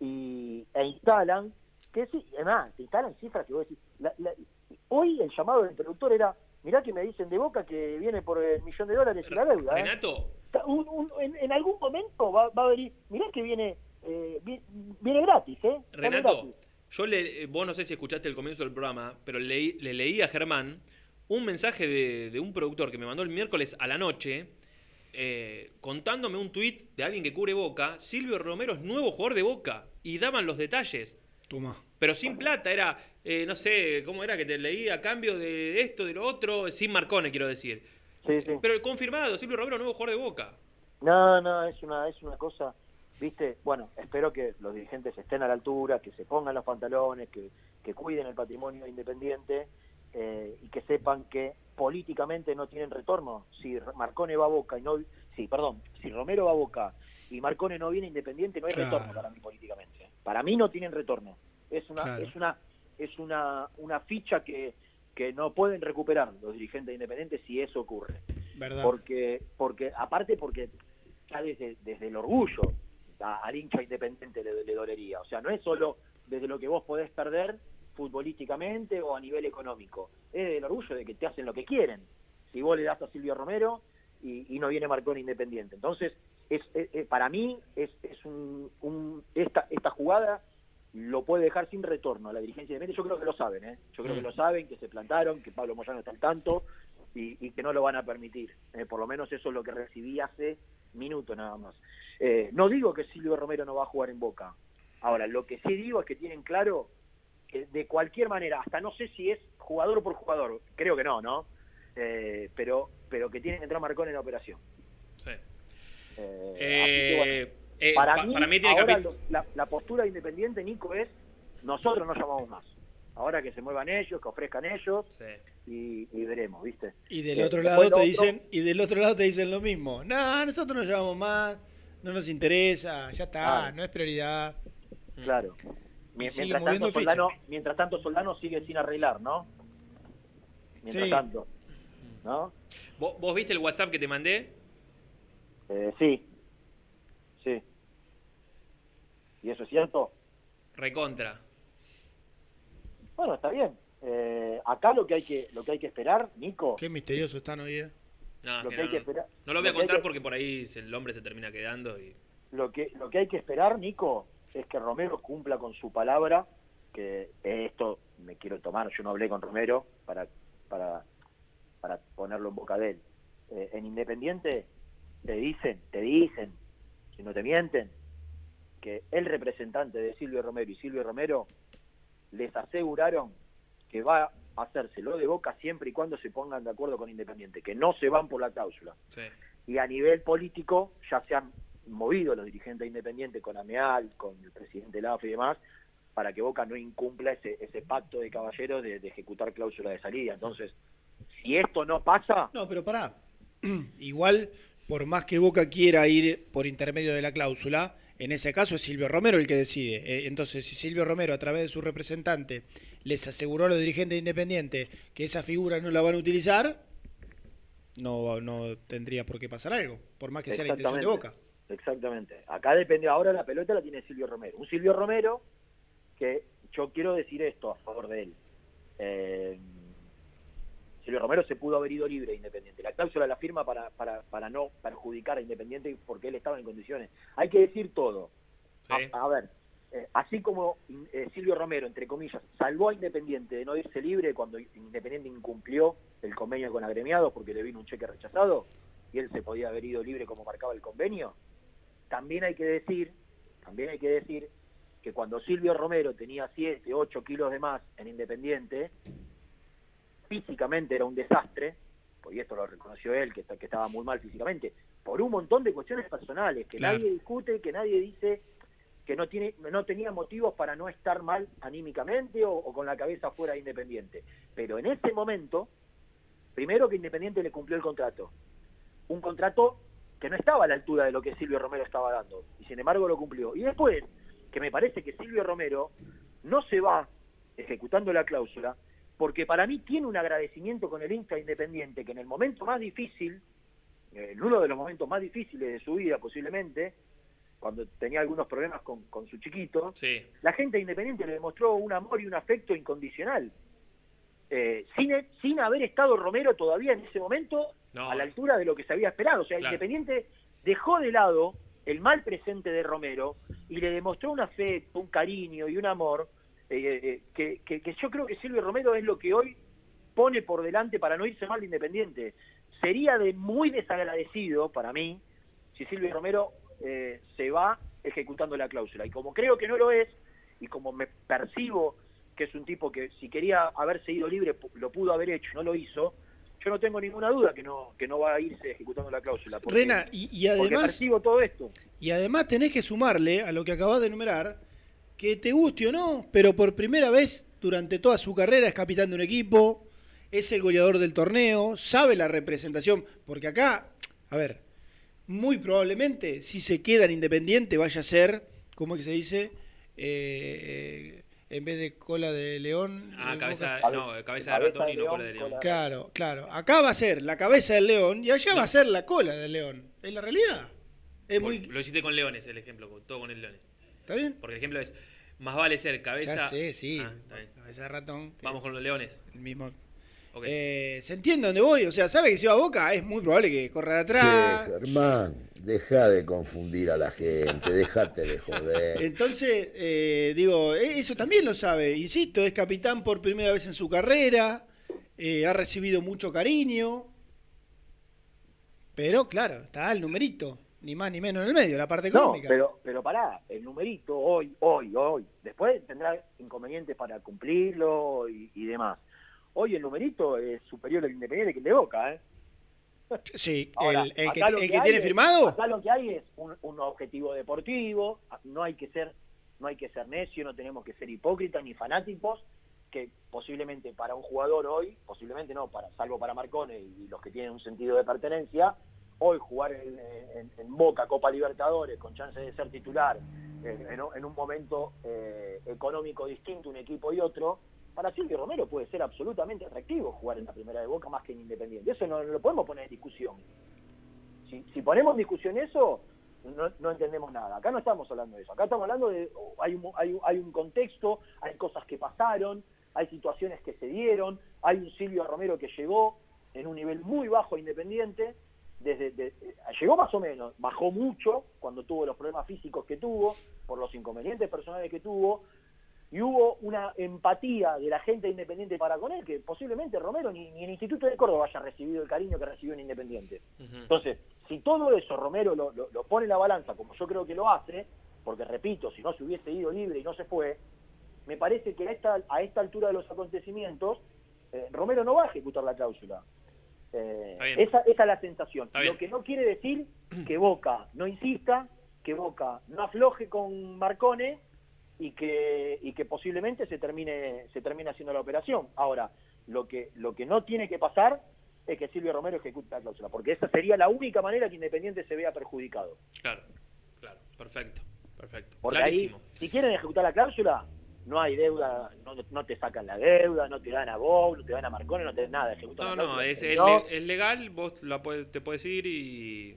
y, e instalan, que sí, además, te instalan cifras que vos decís, la- la- hoy el llamado del productor era, mirá que me dicen de Boca que viene por el millón de dólares y la deuda. ¿eh? Renato, Un- un- en, en algún momento va, va a venir, mirá que viene, eh, vi- viene, gratis, ¿eh? Renato, gratis. Yo le, eh, vos no sé si escuchaste el comienzo del programa, pero le leí a Germán un mensaje de, de un productor que me mandó el miércoles a la noche eh, contándome un tuit de alguien que cubre Boca. Silvio Romero es nuevo jugador de Boca y daban los detalles. Toma. Pero sin plata, era, eh, no sé, ¿cómo era? Que te leí a cambio de esto, de lo otro, sin Marcone, quiero decir. Sí, sí. Pero confirmado, Silvio Romero, nuevo jugador de Boca. No, no, es una, es una cosa, viste, bueno, espero que los dirigentes estén a la altura, que se pongan los pantalones, que, que cuiden el patrimonio independiente eh, y que sepan que políticamente no tienen retorno. Si Marcone va a Boca y no, sí, perdón, si Romero va a Boca y Marcone no viene independiente, no hay Claro. retorno para mí políticamente. Para mí no tienen retorno. Es una, Claro. es una, es una, una ficha que, que no pueden recuperar los dirigentes independientes si eso ocurre ¿Verdad? porque porque aparte porque ya desde, desde el orgullo a- al hincha independiente le, le dolería o sea no es solo desde lo que vos podés perder futbolísticamente o a nivel económico. Es el orgullo de que te hacen lo que quieren. Si vos le das a Silvio Romero y, y no viene Marcón Independiente. Entonces es, para mí es, es un, un- esta esta jugada lo puede dejar sin retorno a la dirigencia independiente yo creo que lo saben ¿eh? yo creo que Mm. lo saben que se plantaron que Pablo Moyano está al tanto y, y que no lo van a permitir. Eh, por lo menos eso es lo que recibí hace minutos nada más. Eh, no digo que Silvio Romero no va a jugar en Boca. Ahora, lo que sí digo es que tienen claro que de cualquier manera, hasta no sé si es jugador por jugador, creo que no, ¿no? Eh, pero, pero que tienen que entrar Marcón en la operación. Sí. Eh, Eh, así que bueno, para, pa- mí, para mí tiene ahora lo- la, la postura de Independiente, Nico, es nosotros no llamamos más. Ahora que se muevan ellos, que ofrezcan ellos, y, y veremos, ¿viste? Y del Eh, otro lado te otro- dicen, y del otro lado te dicen lo mismo. No, nosotros nos llevamos más, no nos interesa, ya está, Claro. no es prioridad. Claro. Mientras tanto. Soldano, mientras tanto Soldano sigue sin arreglar, ¿no? Mientras Sí. tanto. ¿No? ¿Vos, vos viste el WhatsApp que te mandé? Eh, sí. Sí. ¿Y eso es cierto? Recontra. Bueno, está bien. Eh, acá lo que hay que lo que hay que esperar, Nico, Qué misterioso están hoy. eh. No, Lo que que hay no, que no. esperar- No lo voy a contar que- porque por ahí el hombre se termina quedando y... lo que lo que hay que esperar, Nico, es que Romero cumpla con su palabra, que esto me quiero tomar, yo no hablé con Romero para para para ponerlo en boca de él. Eh, en Independiente te dicen, te dicen, si no te mienten, que el representante de Silvio Romero y Silvio Romero les aseguraron que va a hacérselo de boca siempre y cuando se pongan de acuerdo con Independiente, que no se van por la cláusula. Sí. Y a nivel político ya se han movido los dirigentes de Independiente con Ameal, con el presidente Lafa y demás, para que Boca no incumpla ese, ese pacto de caballeros de, de ejecutar cláusula de salida. Entonces, si esto no pasa, No, pero pará. [clears throat] Igual, por más que Boca quiera ir por intermedio de la cláusula, en ese caso es Silvio Romero el que decide. Eh, Entonces, si Silvio Romero, a través de su representante, les aseguró a los dirigentes de Independiente que esa figura no la van a utilizar, no, no tendría por qué pasar algo, por más que sea la intención de Boca. Exactamente. Acá depende, ahora la pelota la tiene Silvio Romero. Un Silvio Romero que yo quiero decir esto a favor de él. Eh, Silvio Romero se pudo haber ido libre de Independiente. La cláusula la firma para, para, para no perjudicar a Independiente porque él estaba en condiciones. Hay que decir todo. A, a ver, eh, así como eh, Silvio Romero, entre comillas, salvó a Independiente de no irse libre cuando Independiente incumplió el convenio con agremiados porque le vino un cheque rechazado y él se podía haber ido libre como marcaba el convenio, también hay que decir, también hay que decir que cuando Silvio Romero tenía 7, 8 kilos de más en Independiente, físicamente era un desastre, y esto lo reconoció él, que, estaba muy mal físicamente, por un montón de cuestiones personales, que Claro. nadie discute, que nadie dice que no, tiene, no tenía motivos para no estar mal anímicamente o, o con la cabeza fuera de Independiente. Pero en ese momento, primero que Independiente le cumplió el contrato, un contrato que no estaba a la altura de lo que Silvio Romero estaba dando, y sin embargo lo cumplió. Y después, que me parece que Silvio Romero no se va ejecutando la cláusula, porque para mí tiene un agradecimiento con el hincha independiente, que en el momento más difícil, en uno de los momentos más difíciles de su vida posiblemente, cuando tenía algunos problemas con, con su chiquito, Sí. la gente de Independiente le demostró un amor y un afecto incondicional. Eh, sin, sin haber estado Romero todavía en ese momento No. a la altura de lo que se había esperado. O sea, Claro. Independiente dejó de lado el mal presente de Romero y le demostró un afecto, un cariño y un amor eh, que, que- que yo creo que Silvio Romero es lo que hoy pone por delante para no irse mal de Independiente. Sería de muy desagradecido para mí si Silvio Romero eh, se va ejecutando la cláusula. Y como creo que no lo es, y como me percibo que es un tipo que si quería haberse ido libre lo pudo haber hecho y no lo hizo, yo no tengo ninguna duda que no, que no va a irse ejecutando la cláusula. porque- Rena, y, y porque además, percibo todo esto. y además tenés que sumarle a lo que acabas de enumerar, que te guste o no, pero por primera vez durante toda su carrera es capitán de un equipo, es el goleador del torneo, sabe la representación, porque acá, a ver, muy probablemente si se queda en Independiente vaya a ser, ¿cómo es que se dice? Eh, eh, en vez de cola de león. Ah, cabeza, boca- no, cabeza de ratón y no cola de león. Claro, claro. Acá va a ser la cabeza del león y allá va a ser la cola del león. ¿Es la realidad? Es Por- muy... Lo hiciste con leones el ejemplo, con- todo con el leones. ¿Está bien? Porque el ejemplo es, más vale ser cabeza... Ya sé, sí. Ah. Cabeza de ratón. que- Vamos con los leones. El mismo. Eh, ¿Se entiende dónde voy? O sea, sabe que si va a Boca es muy probable que corra de atrás. Che, Germán, deja de confundir a la gente, déjate de joder. [laughs] Entonces, eh, digo, eh, eso también lo sabe. Insisto, es capitán por primera vez en su carrera, eh, ha recibido mucho cariño, pero claro, está el numerito, ni más ni menos en el medio, la parte No, económica. pero, pero pará, el numerito hoy, hoy, hoy, después tendrá inconvenientes para cumplirlo y, y demás. Hoy el numerito es superior al Independiente que el de Boca, ¿eh? Sí, [laughs] Ahora, el, el que, el tiene es- firmado. Acá lo que hay es un, un objetivo deportivo, no hay que ser no hay que ser necio, no tenemos que ser hipócritas ni fanáticos, que posiblemente para un jugador hoy, posiblemente no, para salvo para Marcone y los que tienen un sentido de pertenencia, hoy jugar en, en- Boca Copa Libertadores con chance de ser titular eh, en, en un momento eh, económico distinto un equipo y otro, para Silvio Romero puede ser absolutamente atractivo jugar en la primera de Boca más que en Independiente. Eso no, lo podemos poner en discusión. Si, si ponemos en discusión eso, no, no entendemos nada. Acá no estamos hablando de eso. Acá estamos hablando de, oh, hay un, hay, hay un contexto, hay cosas que pasaron, hay situaciones que se dieron, hay un Silvio Romero que llegó en un nivel muy bajo Independiente, desde, de- llegó más o menos, bajó mucho cuando tuvo los problemas físicos que tuvo, por los inconvenientes personales que tuvo, y hubo una empatía de la gente de Independiente para con él, que posiblemente Romero ni, ni el Instituto de Córdoba haya recibido el cariño que recibió en Independiente. Entonces, Si todo eso Romero lo, lo- lo pone en la balanza, como yo creo que lo hace, porque repito, si no se hubiese ido libre y no se fue, me parece que a esta, a esta altura de los acontecimientos, eh, Romero no va a ejecutar la cláusula. Eh, esa, esa es la sensación. Está bien. Lo que no quiere decir [clears throat] que Boca no insista, que Boca no afloje con Marcone y que, y que posiblemente se termine, se termine haciendo la operación. Ahora, lo que, lo que no tiene que pasar es que Silvio Romero ejecute la cláusula, porque esa sería la única manera que Independiente se vea perjudicado. Claro, claro, perfecto, perfecto. Porque Clarísimo. ahí, si quieren ejecutar la cláusula, no hay deuda, no, no te sacan la deuda, no te dan a vos, no te dan a Marcone, no te dan nada. No, no, es, es legal, vos la te puedes ir y,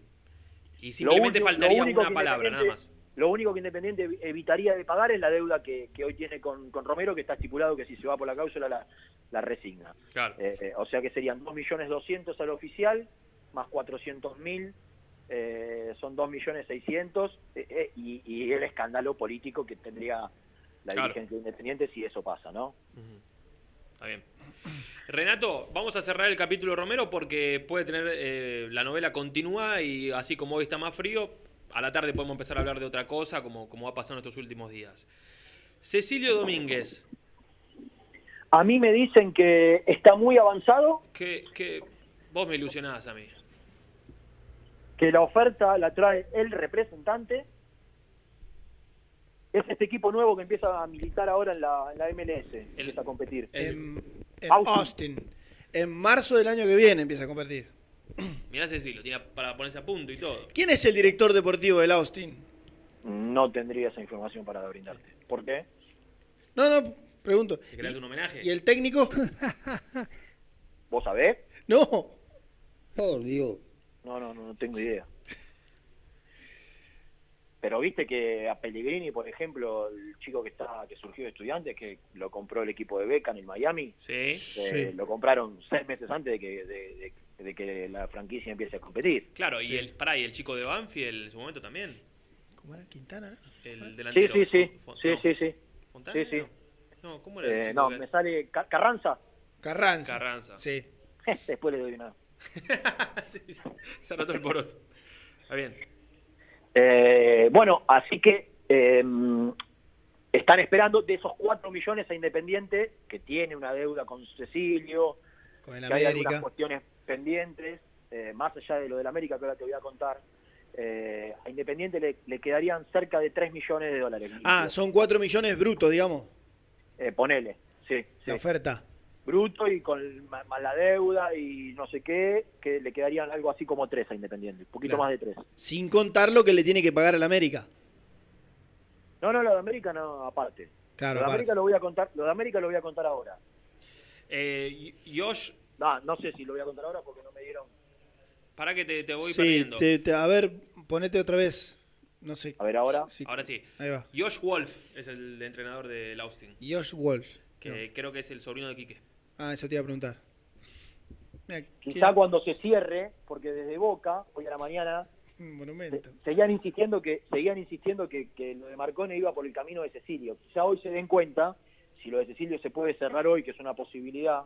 y simplemente único- faltaría una palabra, nada más. Lo único que Independiente evi- evitaría de pagar es la deuda que, que hoy tiene con, con Romero, que está estipulado que si se va por la cláusula la, la resigna. Claro. Eh, eh, o sea que serían 2.200.000 al oficial, más 400.000, eh, son 2.600.000, eh, eh, y, y el escándalo político que tendría la Claro. dirigencia independiente si eso pasa, ¿no? Está bien. Renato, vamos a cerrar el capítulo Romero porque puede tener eh, la novela continúa y así como hoy está más frío, a la tarde podemos empezar a hablar de otra cosa, como, como ha pasado en estos últimos días. Cecilio Domínguez, A mí me dicen que está muy avanzado, que, que vos me ilusionás a mí. que la oferta la trae el representante. Es este equipo nuevo que empieza a militar ahora en la, en la MLS, empieza a competir. En, en Austin. Austin. En marzo del año que viene empieza a competir. [clears throat] Mirá Cecilio, tiene para ponerse a punto y todo. ¿Quién es el director deportivo del Austin? No tendría esa información para brindarte. ¿Por qué? No, no, pregunto. ¿Te un homenaje? ¿Y el técnico? [laughs] ¿Vos sabés? No. Por Dios. No, no, no, no tengo idea. Pero viste que a Pellegrini, por ejemplo, el chico que está que surgió de estudiantes, que lo compró el equipo de Beca en el Miami, Sí. eh, Sí. lo compraron seis meses antes de que, de, de- de que la franquicia empiece a competir. Claro, y el, pará, y el chico de Banfield en su momento también. ¿Cómo era Quintana? El Sí, delantero. sí, sí, sí, no, sí, sí. ¿Fontana? Sí, sí. No, ¿cómo era? Eh, no, que- me sale Ca- Carranza. Carranza. Carranza. Sí. [laughs] Después le doy una. [laughs] Sí, sí, Se anotó el poroto. Está bien. Eh, bueno, así que eh, están esperando de esos 4 millones a Independiente, que tiene una deuda con Cecilio, Con el que hay algunas América. cuestiones pendientes, eh, más allá de lo del América que ahora te voy a contar. eh, a Independiente le, le quedarían cerca de 3 millones de dólares. Ah, son 4 millones brutos, digamos, Eh, ponele, sí, sí. la oferta. Bruto y con más la deuda y no sé qué, que le quedarían algo así como 3 a Independiente, un poquito Claro. más de 3. Sin contar lo que le tiene que pagar al América. No, no, lo de América no, aparte. Claro, lo de aparte. América lo voy a contar, lo de América lo voy a contar ahora. Eh, y- Josh, No, no sé si lo voy a contar ahora porque no me dieron. para que te, te voy Sí, perdiendo. te- te- a ver, ponete otra vez. No sé. A ver ahora. Ahora sí. Ahí va. Josh Wolf es el entrenador del Austin, Josh Wolf. que creo que es el sobrino de Quique. Ah, eso te iba a preguntar. Mira, Quizá cuando se cierre, porque desde Boca, hoy a la mañana, seguían insistiendo que seguían insistiendo que, que lo de Marcone iba por el camino de Cecilio. Quizá hoy se den cuenta, si lo de Cecilio se puede cerrar hoy, que es una posibilidad,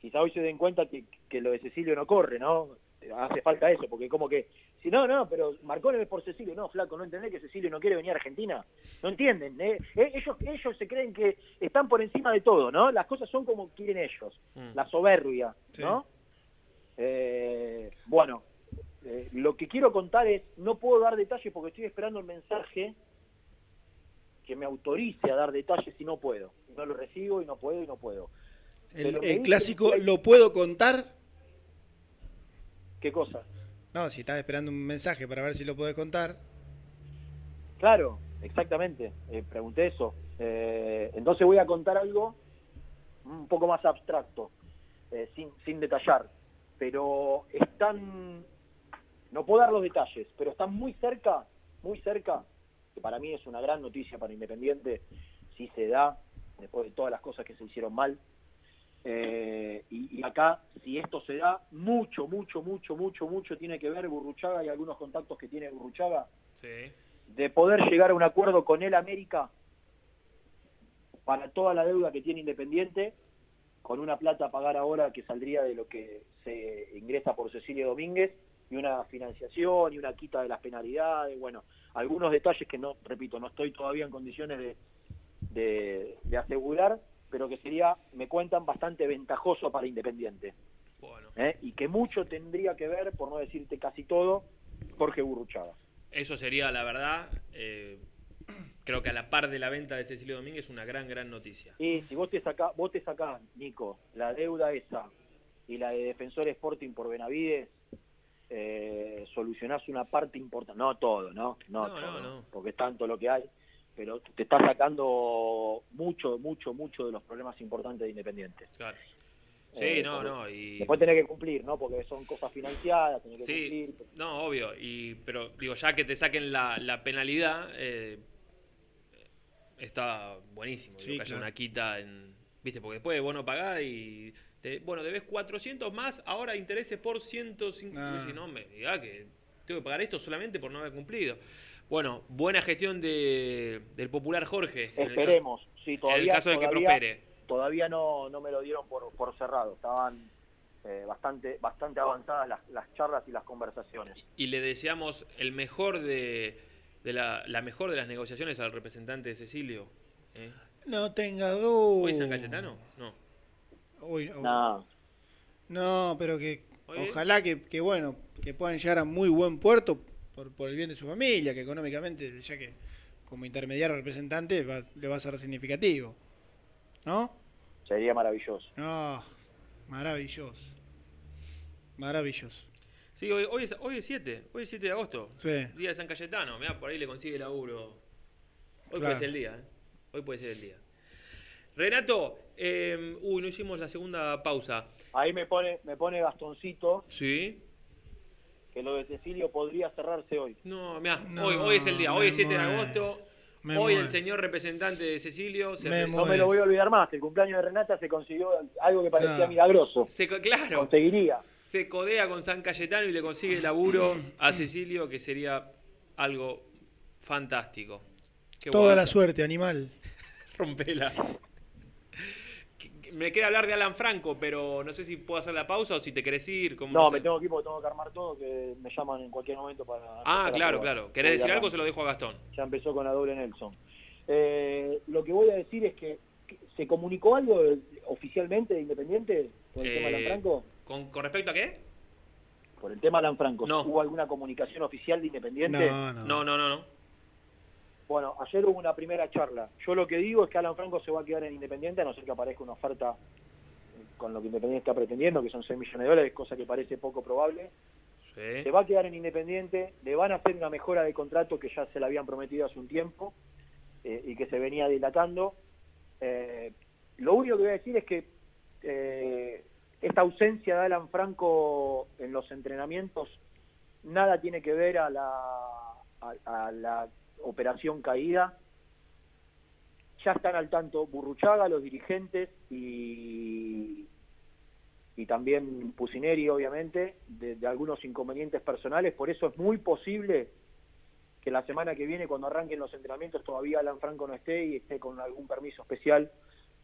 quizá hoy se den cuenta que, que lo de Cecilio no corre, ¿no? Hace falta eso, porque como que, si no, no, pero Marcone es por Cecilio, no, flaco, no entendés que Cecilio no quiere venir a Argentina, no entienden, ¿eh? Eh, ellos, ellos se creen que están por encima de todo, ¿no? Las cosas son como quieren ellos, Mm. la soberbia, Sí. ¿no? Eh, bueno, eh, lo que quiero contar es, no puedo dar detalles porque estoy esperando el mensaje que me autorice a dar detalles y no puedo. No lo recibo y no puedo y no puedo. El, clásico, ¿lo puedo contar? ¿Qué cosa? No, si estás esperando un mensaje para ver si lo podés contar. Claro, exactamente. Eh, pregunté eso. Eh, entonces voy a contar algo un poco más abstracto, eh, sin, sin detallar. Pero están, no puedo dar los detalles, pero están muy cerca, muy cerca, que para mí es una gran noticia para Independiente, si se da, después de todas las cosas que se hicieron mal. Eh, y, y acá, si esto se da, mucho, mucho, mucho, mucho, mucho tiene que ver Burruchaga y algunos contactos que tiene Burruchaga Sí. de poder llegar a un acuerdo con el América para toda la deuda que tiene Independiente, con una plata a pagar ahora que saldría de lo que se ingresa por Cecilio Domínguez, y una financiación y una quita de las penalidades, bueno, algunos detalles que no, repito, no estoy todavía en condiciones de, de, de asegurar, pero que sería, me cuentan, bastante ventajoso para Independiente. ¿Eh? Y que mucho tendría que ver, por no decirte casi todo, Jorge Burruchaga. Eso sería, la verdad, eh, creo que a la par de la venta de Cecilio Domínguez, una gran, gran noticia. Y si vos te sacás, vos te sacás, Nico, la deuda esa y la de Defensor Sporting por Benavides, eh, solucionás una parte importante, no todo, ¿no? No, No, todo, no, no. porque es tanto lo que hay, pero te está sacando mucho, mucho, mucho de los problemas importantes de Independiente. Claro. Sí, Eh, no, porque no. Y... Después tenés que cumplir, ¿no? Porque son cosas financiadas, tenés que Sí, cumplir. no, obvio. Y, pero digo, ya que te saquen la, la penalidad, eh, está buenísimo. digo, Sí, que haya una quita en. ¿Viste? Porque después vos no pagás y. te- bueno, debes 400 más, ahora intereses por 150. Ah. Y no me diga que tengo que pagar esto solamente por no haber cumplido. Bueno, buena gestión de, del popular Jorge. en el ca- Esperemos, sí, todavía, en el caso de que prospere. Todavía no, no me lo dieron por, por cerrado, estaban eh, bastante, bastante avanzadas las, las charlas y las conversaciones. Y le deseamos el mejor de, de la, la mejor de las negociaciones al representante de Cecilio. ¿eh? No tenga duda. ¿Hoy San Cayetano? No. Hoy- hoy- No. No, pero que Oye. ojalá que, que, bueno, que puedan llegar a muy buen puerto por, por el bien de su familia, que económicamente, ya que como intermediario representante va- le va a ser significativo. ¿No? Sería maravilloso. No, maravilloso. Maravilloso. Sí, hoy, hoy, es, hoy es 7, hoy es 7 de agosto. Sí. Día de San Cayetano, mirá, por ahí le consigue laburo. Hoy Claro. puede ser el día, ¿eh? Hoy puede ser el día. Renato, eh, uy, no hicimos la segunda pausa. Ahí me pone, me pone Gastoncito Sí. Que lo de Cecilio podría cerrarse hoy. No, mirá, No, hoy, hoy es el día, hoy es 7 de agosto. Me hoy el señor representante de Cecilio se Me no me lo voy a olvidar más, el cumpleaños de Renata se consiguió algo que parecía Claro. milagroso. Se claro. Conseguiría. se codea con San Cayetano y le consigue laburo a Cecilio, que sería algo fantástico. Qué Toda la suerte, animal. [laughs] Rompela. Me queda hablar de Alan Franco, pero no sé si puedo hacer la pausa o si te querés ir. Como No, sé. me tengo que ir porque tengo que armar todo, que me llaman en cualquier momento para... Ah, claro, claro. ¿Querés decir algo? Se lo dejo a Gastón. Ya empezó con la doble Nelson. Eh, lo que voy a decir es que, ¿se comunicó algo oficialmente de Independiente por el tema de Eh, Alan Franco? ¿Con, con respecto a qué? Por el tema Alan Franco. No. ¿Hubo alguna comunicación oficial de Independiente? No, no, no, no. Bueno, ayer hubo una primera charla. Yo lo que digo es que Alan Franco se va a quedar en Independiente, a no ser que aparezca una oferta eh, con lo que Independiente está pretendiendo, que son 6 millones de dólares, cosa que parece poco probable. Sí. Se va a quedar en Independiente, le van a hacer una mejora de contrato que ya se le habían prometido hace un tiempo eh, y que se venía dilatando. Eh, lo único que voy a decir es que eh, esta ausencia de Alan Franco en los entrenamientos nada tiene que ver a la, a, a la operación caída. Ya están al tanto Burruchaga, los dirigentes y, y también Pusineri, obviamente, de, de algunos inconvenientes personales. Por eso es muy posible que la semana que viene, cuando arranquen los entrenamientos, todavía Alan Franco no esté y esté con algún permiso especial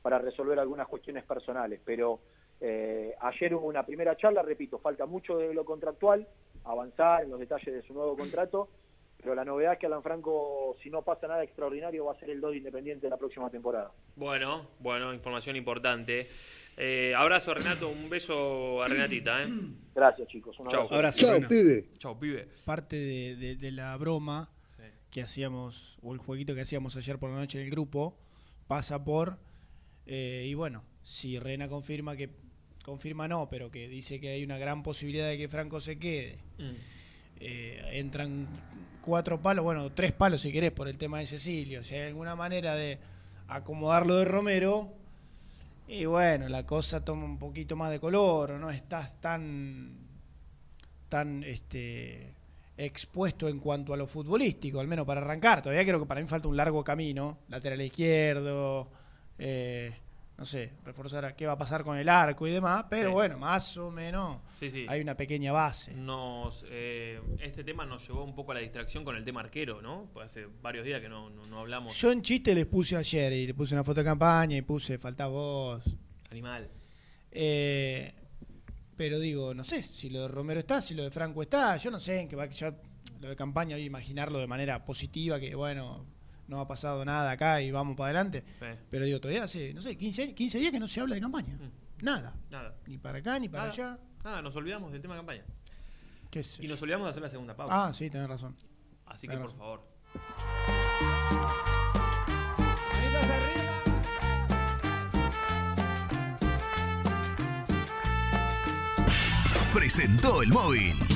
para resolver algunas cuestiones personales. Pero eh, ayer hubo una primera charla, repito, falta mucho de lo contractual, avanzar en los detalles de su nuevo contrato, pero la novedad es que Alan Franco, si no pasa nada extraordinario, va a ser el 2 de Independiente la próxima temporada. Bueno, bueno, información importante. Eh, abrazo, Renato. Un beso a Renatita, ¿eh? [clears throat] Gracias, chicos. Un Chau. Abrazo, Rena. Chau, pibe. Parte de, de- de la broma que hacíamos, o el jueguito que hacíamos ayer por la noche en el grupo, pasa por, eh, y bueno, si Rena confirma que, confirma no, pero que dice que hay una gran posibilidad de que Franco se quede, Mm. eh, entran cuatro palos, bueno, tres palos si querés por el tema de Cecilio, si hay alguna manera de acomodarlo de Romero, y bueno, la cosa toma un poquito más de color, o no estás tan tan este expuesto en cuanto a lo futbolístico, al menos para arrancar. Todavía creo que para mí falta un largo camino, lateral izquierdo, eh, no sé, reforzar a qué va a pasar con el arco y demás, pero Sí. bueno, más o menos Sí, sí. hay una pequeña base. Nos, eh, este tema nos llevó un poco a la distracción con el tema arquero, ¿no? Pues hace varios días que no, no, no hablamos. Yo en chiste les puse ayer y le puse una foto de campaña y puse falta vos. Animal. Eh, Pero digo, no sé, si lo de Romero está, si lo de Franco está, yo no sé en qué va, ya lo de campaña, imaginarlo de manera positiva, que bueno, no ha pasado nada acá y vamos para adelante. Sí. Pero digo, todavía hace, no sé, 15, 15 días que no se habla de campaña. Nada. Nada. Ni para acá, ni para Nada. allá. Nada, nos olvidamos del tema de campaña. ¿Qué sé Y nos olvidamos de hacer la segunda pausa. Ah, sí, tenés razón. Así que por favor. presentó el móvil.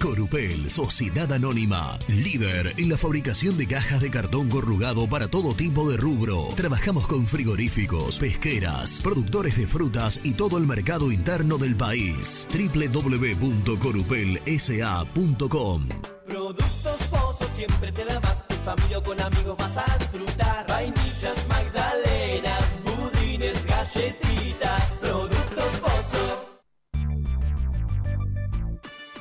Corupel, Sociedad Anónima, líder en la fabricación de cajas de cartón corrugado para todo tipo de rubro. Trabajamos con frigoríficos, pesqueras, productores de frutas y todo el mercado interno del país. www.corupelsa.com Productos Pozos siempre te da más. En familia o con amigos vas a disfrutar. Vainillas,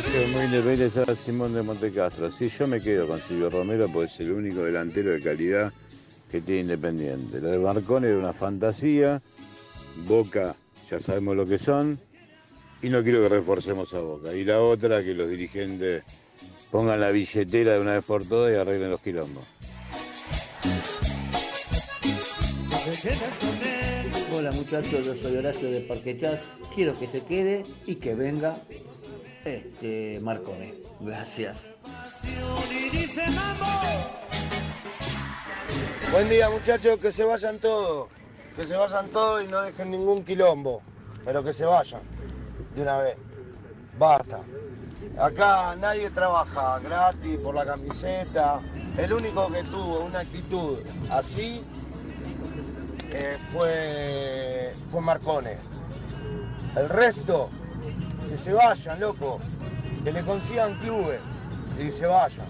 soy muy independiente, soy Simón de Montecastro. Sí, yo me quedo con Silvio Romero porque es el único delantero de calidad que tiene Independiente. Lo de Marcón era una fantasía, Boca ya sabemos lo que son, y no quiero que reforcemos a Boca. Y la otra, que los dirigentes pongan la billetera de una vez por todas y arreglen los quilombos. Hola muchachos, yo soy Horacio de Parque Chas. Quiero que se quede y que venga este Marcone. Gracias. Dice mambo. Buen día muchachos, que se vayan todos. Que se vayan todos y no dejen ningún quilombo. Pero que se vayan. De una vez. Basta. Acá nadie trabaja gratis por la camiseta. El único que tuvo una actitud así eh, fue, fue Marcone. El resto, que se vayan, loco. Que le consigan clubes y se vayan.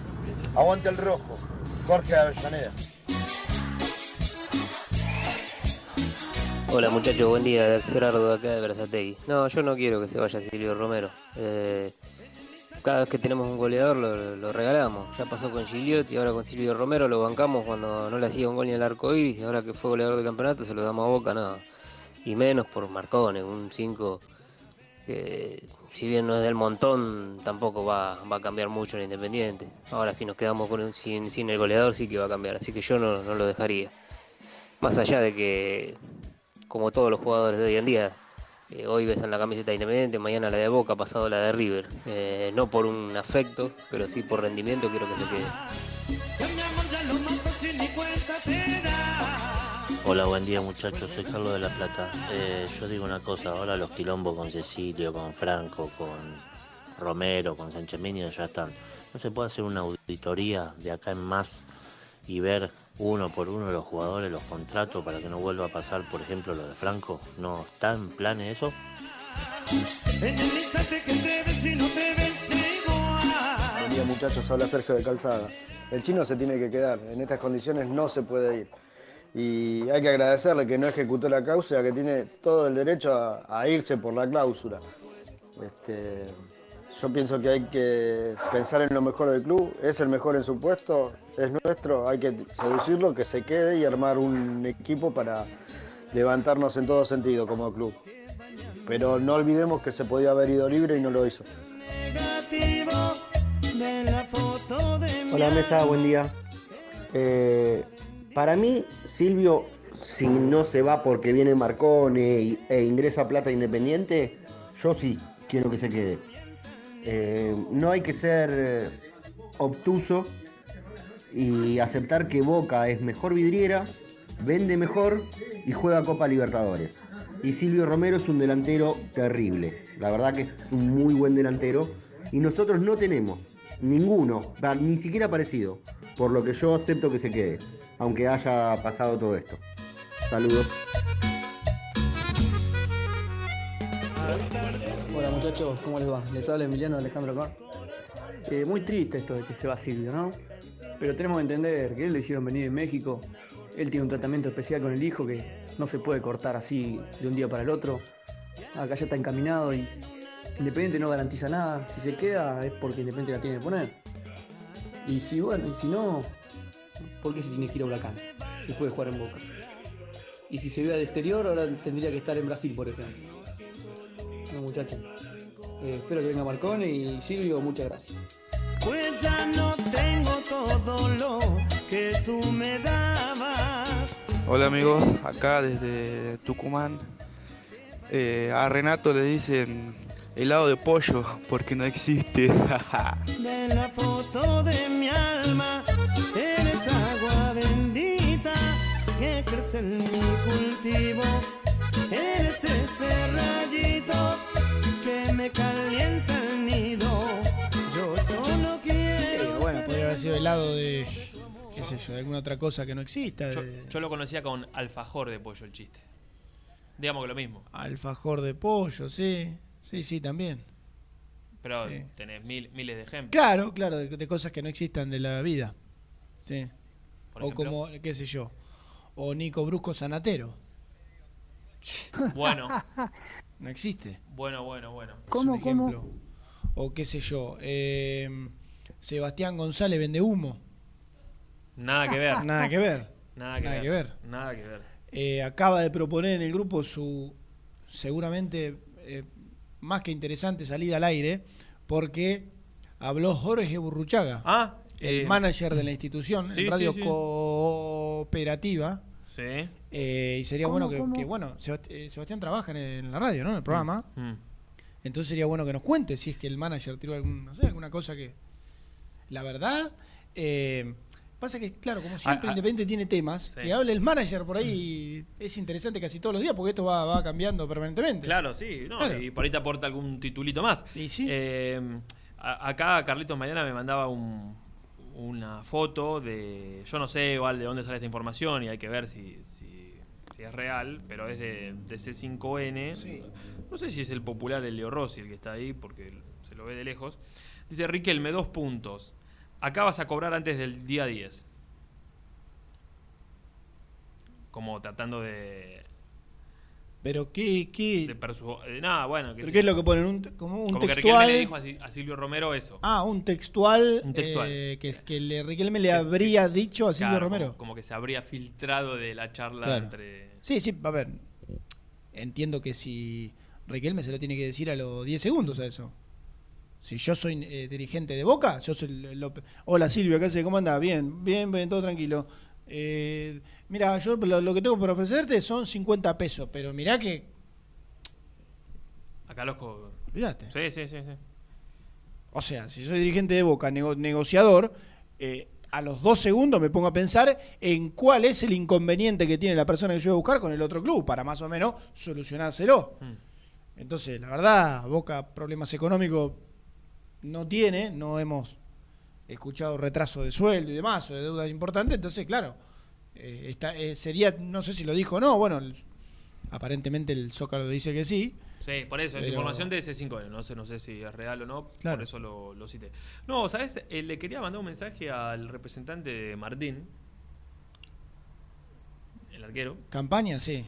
Aguante el rojo. Jorge de Avellaneda. Hola muchachos, buen día, Gerardo acá de Versategui. No, yo no quiero que se vaya Silvio Romero. Eh, cada vez que tenemos un goleador lo, regalamos. Ya pasó con Gigliotti, ahora con Silvio Romero lo bancamos cuando no le hacía un gol ni al arco iris y ahora que fue goleador del campeonato se lo damos a boca, nada. Y menos por Marcone, un 5 que si bien no es del montón, tampoco va, va a cambiar mucho en Independiente. Ahora si nos quedamos con sin, sin el goleador sí que va a cambiar, así que yo no, lo dejaría. Más allá de que, como todos los jugadores de hoy en día, eh, hoy ves en la camiseta de Independiente, mañana la de Boca, pasado la de River. Eh, no por un afecto, pero sí por rendimiento, quiero que se quede. Hola, buen día muchachos, soy Carlos de la Plata. Eh, yo digo una cosa, ahora los quilombos con Cecilio, con Franco, con Romero, con Sánchez Miño ya están. ¿No se puede hacer una auditoría de acá en más y ver uno por uno los jugadores, los contratos, para que no vuelva a pasar, por ejemplo, lo de Franco? ¿No está en planes eso? Buen día muchachos, habla Sergio de Calzada. El chino se tiene que quedar, en estas condiciones no se puede ir. Y hay que agradecerle que no ejecutó la cláusula, que tiene todo el derecho a, a irse por la cláusula. Este, yo pienso que hay que pensar en lo mejor del club, es el mejor en su puesto, es nuestro, hay que seducirlo, que se quede y armar un equipo para levantarnos en todo sentido como club. Pero no olvidemos que se podía haber ido libre y no lo hizo. Hola mesa, buen día. Eh, para mí, Silvio, si no se va porque viene Marcone e ingresa plata independiente, yo sí quiero que se quede. Eh, no hay que ser eh, obtuso y aceptar que Boca es mejor vidriera, vende mejor y juega Copa Libertadores. Y Silvio Romero es un delantero terrible. La verdad que es un muy buen delantero. Y nosotros no tenemos ninguno, ni siquiera parecido. Por lo que yo acepto que se quede, aunque haya pasado todo esto. Saludos. Hola muchachos, ¿cómo les va? Les habla Emiliano Alejandro acá. Eh, muy triste esto de que se va Silvio, ¿no? Pero tenemos que entender que él lo hicieron venir de México. Él tiene un tratamiento especial con el hijo que no se puede cortar así de un día para el otro. Acá ya está encaminado y Independiente no garantiza nada. Si se queda es porque Independiente la tiene que poner. Y si bueno, y si no, ¿por qué se tiene que ir a Huracán? Se puede jugar en Boca. Y si se ve al exterior, ahora tendría que estar en Brasil, por ejemplo. No, muchachos. Eh, espero que venga Marcone y Silvio, muchas gracias. Pues ya no tengo todo lo que tú me dabas. Hola amigos, acá desde Tucumán. Eh, a Renato le dicen helado de pollo porque no existe. [laughs] De la foto de mi alma, en mi cultivo. Eres ese rayito que me calienta el nido. Yo solo quiero. Bueno, podría haber sido helado de, qué sé yo, de alguna otra cosa que no exista. Yo, de yo lo conocía con alfajor de pollo el chiste. Digamos que lo mismo. alfajor de pollo, sí. Sí, sí, también. Pero Sí. tenés mil- miles de ejemplos. Claro, claro, de, de cosas que no existan de la vida. Sí. Por o ejemplo. como, qué sé yo, o Nico Brusco Sanatero. [laughs] Bueno. No existe. Bueno, bueno, bueno. Es un ejemplo. O qué sé yo, eh, Sebastián González vende humo. Nada que ver. [laughs] Nada que ver. Nada que Nada ver. que ver. Nada que ver. Eh, acaba de proponer en el grupo su seguramente eh, más que interesante salida al aire porque habló Jorge Burruchaga, Ah, el eh, manager de la institución, sí, en radio sí, sí. Cooperativa. Sí. Eh, y sería ¿Cómo, bueno que, que, bueno, Sebast- eh, Sebastián trabaja en, el- en la radio, ¿no? En el programa. Mm. Entonces sería bueno que nos cuente si es que el manager tiró algún, no sé, alguna cosa que. La verdad, eh, pasa que, claro, como siempre Ah, ah, Independiente tiene temas, sí. que hable el manager por ahí es interesante casi todos los días porque esto va, va cambiando permanentemente. Claro, sí. no, Claro. Y por ahí te aporta algún titulito más. Eh, a- acá Carlitos Mañana me mandaba un- una foto de. Yo no sé igual de dónde sale esta información y hay que ver si, si, si es real, pero es de, de C5N. No sé si es el popular el Leo Rossi el que está ahí porque se lo ve de lejos. Dice Riquelme, dos puntos. Acá vas a cobrar antes del día 10. Como tratando de. Pero qué, qué, de persu- eh, Nada, bueno. ¿Pero sé qué es lo que ponen? Un, como un Como que textual. Riquelme le dijo a, Si- a Silvio Romero eso. Ah, un textual, Un textual. eh, que, es- que le, Riquelme le habría dicho a Silvio Claro, Romero. Como, como que se habría filtrado de la charla Claro. entre. Sí, sí, a ver. Entiendo que si Riquelme se lo tiene que decir a los 10 segundos a eso. Si yo soy eh, dirigente de Boca, yo soy el- el- Hola Silvio, ¿qué haces? ¿Cómo andás? Bien, bien, bien, todo tranquilo. Eh, mira, yo lo, lo que tengo por ofrecerte son 50 pesos, pero mirá que... Acá los. Olvídate. Sí, sí, sí. sí. O sea, si soy dirigente de Boca, nego- negociador, eh, a los dos segundos me pongo a pensar en cuál es el inconveniente que tiene la persona que yo voy a buscar con el otro club, para más o menos solucionárselo. Entonces, la verdad, Boca problemas económicos no tiene, no hemos escuchado retraso de sueldo y demás, o de deudas importantes, entonces, claro, eh, está, eh, sería, no sé si lo dijo o no, bueno, el- aparentemente el Zócalo dice que sí. Sí, por eso, es Pero- información de C5N. No sé, no sé si es real o no, Claro. por eso lo, lo cité. No, ¿sabes? Eh, le quería mandar un mensaje al representante de Martín, el arquero, Campaña, sí.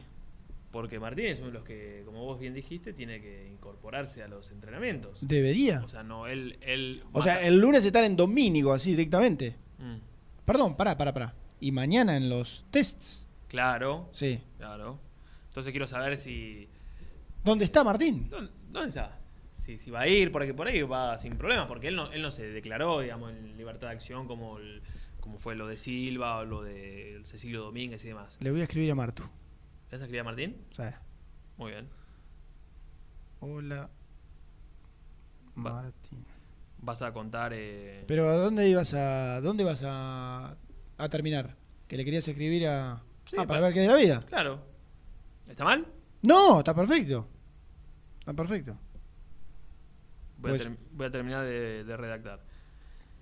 porque Martín es uno de los que, como vos bien dijiste, tiene que incorporarse a los entrenamientos. Debería. O sea, no, él. él O sea, a- el lunes están en Domínico, así directamente. Mm, Perdón, pará, pará, pará. Y mañana en los tests. claro. Sí. Claro. Entonces quiero saber si. ¿Dónde está Martín? ¿Dónde, dónde está? si, si va a ir, porque por ahí va sin problemas, porque él no, él no se declaró, digamos, en libertad de acción como, el- como fue lo de Silva o lo de Cecilio Domínguez y demás. Le voy a escribir a Martu. ¿Le vas a escribir a Martín? Sí. Muy bien. Hola. Martín. Vas a contar... eh, Pero ¿a dónde ibas a dónde vas a, a terminar? Que le querías escribir a Sí, ah, para para- ver qué de la vida. Claro. ¿Está mal? No, está perfecto. Está perfecto. Voy, Pues- a, voy a terminar de, de redactar.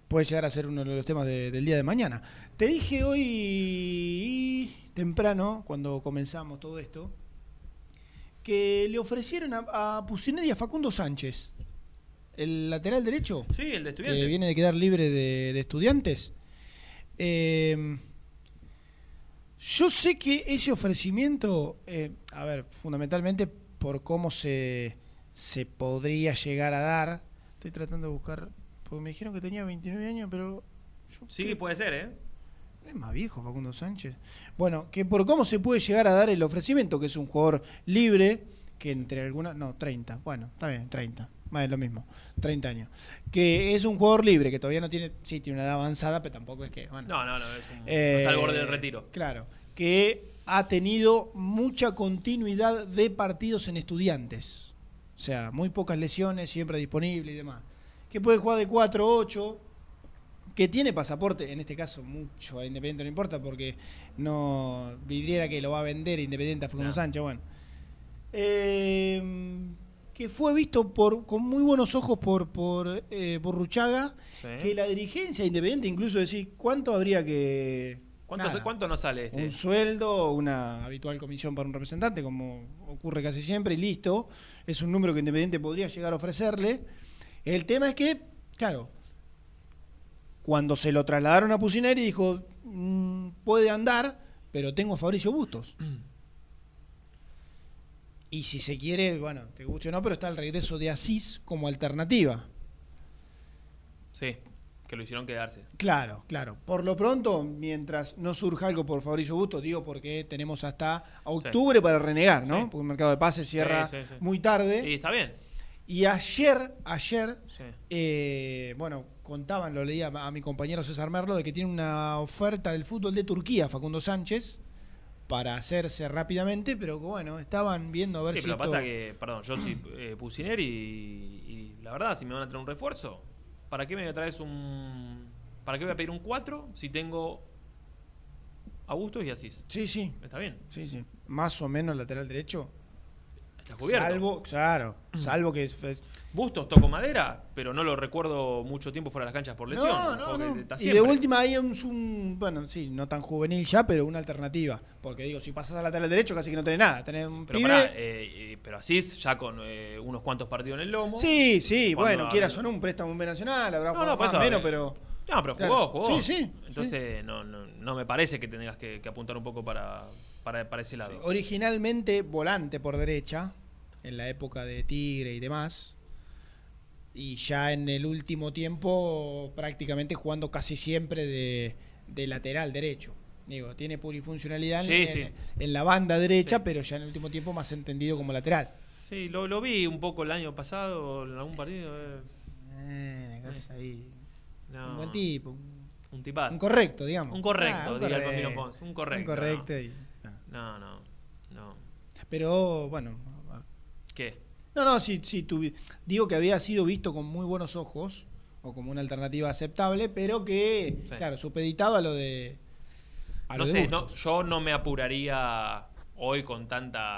Puede llegar a ser uno de los temas de- del día de mañana. Te dije hoy temprano, cuando comenzamos todo esto, que le ofrecieron a, a Pusineri y a Facundo Sánchez, el lateral derecho, Sí, el de estudiantes. que viene de quedar libre de, de estudiantes. Eh, yo sé que ese ofrecimiento, eh, a ver, fundamentalmente por cómo se, se podría llegar a dar, estoy tratando de buscar, porque me dijeron que tenía 29 años, pero Sí, puede ser, ¿eh? es más viejo Facundo Sánchez. Bueno, que por cómo se puede llegar a dar el ofrecimiento, que es un jugador libre, que entre algunas, no, 30, bueno, está bien, 30, más es lo mismo, 30 años. Que es un jugador libre, que todavía no tiene, sí, tiene una edad avanzada, pero tampoco es que, bueno. No, no, no, es un- no Eh, está al borde del retiro. Claro, que ha tenido mucha continuidad de partidos en estudiantes. O sea, muy pocas lesiones, siempre disponible y demás. Que puede jugar de 4-8, que tiene pasaporte, en este caso mucho a Independiente no importa, porque no vidriera que lo va a vender Independiente a Facundo No. Sánchez, bueno. Eh, que fue visto por, con muy buenos ojos por, por, eh, por Ruchaga, Sí. que la dirigencia de Independiente incluso decir cuánto habría que... ¿Cuánto, nada, se- ¿Cuánto nos sale este? un sueldo, una habitual comisión para un representante, como ocurre casi siempre, y listo. Es un número que Independiente podría llegar a ofrecerle. El tema es que, claro, cuando se lo trasladaron a Pusineri dijo, "Mm, puede andar, pero tengo a Fabricio Bustos. [clears throat] y si se quiere, bueno, te guste o no, pero está el regreso de Asís como alternativa. Sí, que lo hicieron quedarse. Claro, claro. Por lo pronto, mientras no surja algo por Fabricio Busto, digo porque tenemos hasta octubre para renegar, ¿no? Sí. Porque el mercado de pases cierra Sí, muy tarde. Y está bien. Y ayer, ayer, eh, bueno, contaban, lo leía a mi compañero César Merlo, de que tiene una oferta del fútbol de Turquía, Facundo Sánchez, para hacerse rápidamente, pero bueno, estaban viendo a ver Sí, si pero esto- pasa que, perdón, yo soy [clears throat] eh, Pusineri y, y la verdad, si me van a traer un refuerzo, ¿para qué me traes un. ¿Para qué voy a pedir un 4 si tengo a Bustos y Asís? Sí, sí. Está bien. Sí, sí. Más o menos lateral derecho. Está cubierto. Salvo, claro, [clears throat] salvo que Bustos toco madera, pero no lo recuerdo mucho tiempo fuera de las canchas por lesión. No, no, no. está Y de última hay un, un- bueno, sí, no tan juvenil ya, pero una alternativa. Porque digo, si pasas a lateral derecho casi que no tenés nada. Tenés un Pero pibe- pará, eh, eh, pero Asís ya con eh, unos cuantos partidos en el lomo. Sí, sí, bueno, quieras o no, un préstamo en B Nacional, habrá No, jugado no, por más eso, menos, pero... No, pero Claro. jugó, jugó. Sí, sí, Entonces No, no, no me parece que tengas que, que apuntar un poco para, para, para ese lado. Originalmente volante por derecha, en la época de Tigre y demás. Y ya en el último tiempo prácticamente jugando casi siempre de, de lateral derecho. Digo, tiene polifuncionalidad Sí, en, sí. en la banda derecha, pero ya en el último tiempo más entendido como lateral. Sí, lo, lo vi un poco el año pasado en algún partido. eh. Eh, ahí. No. Un buen tipo. Un tipazo. Un correcto, digamos. Un correcto, Ah, un diría el correcto. Pons. Un correcto. Un correcto no. y- No, no, no. Pero bueno. ¿Qué? No, no, sí, sí, tuvi- digo que había sido visto con muy buenos ojos, o como una alternativa aceptable, pero que, Sí. claro, supeditado a lo de. a No lo de sé, no, yo no me apuraría hoy con tanta.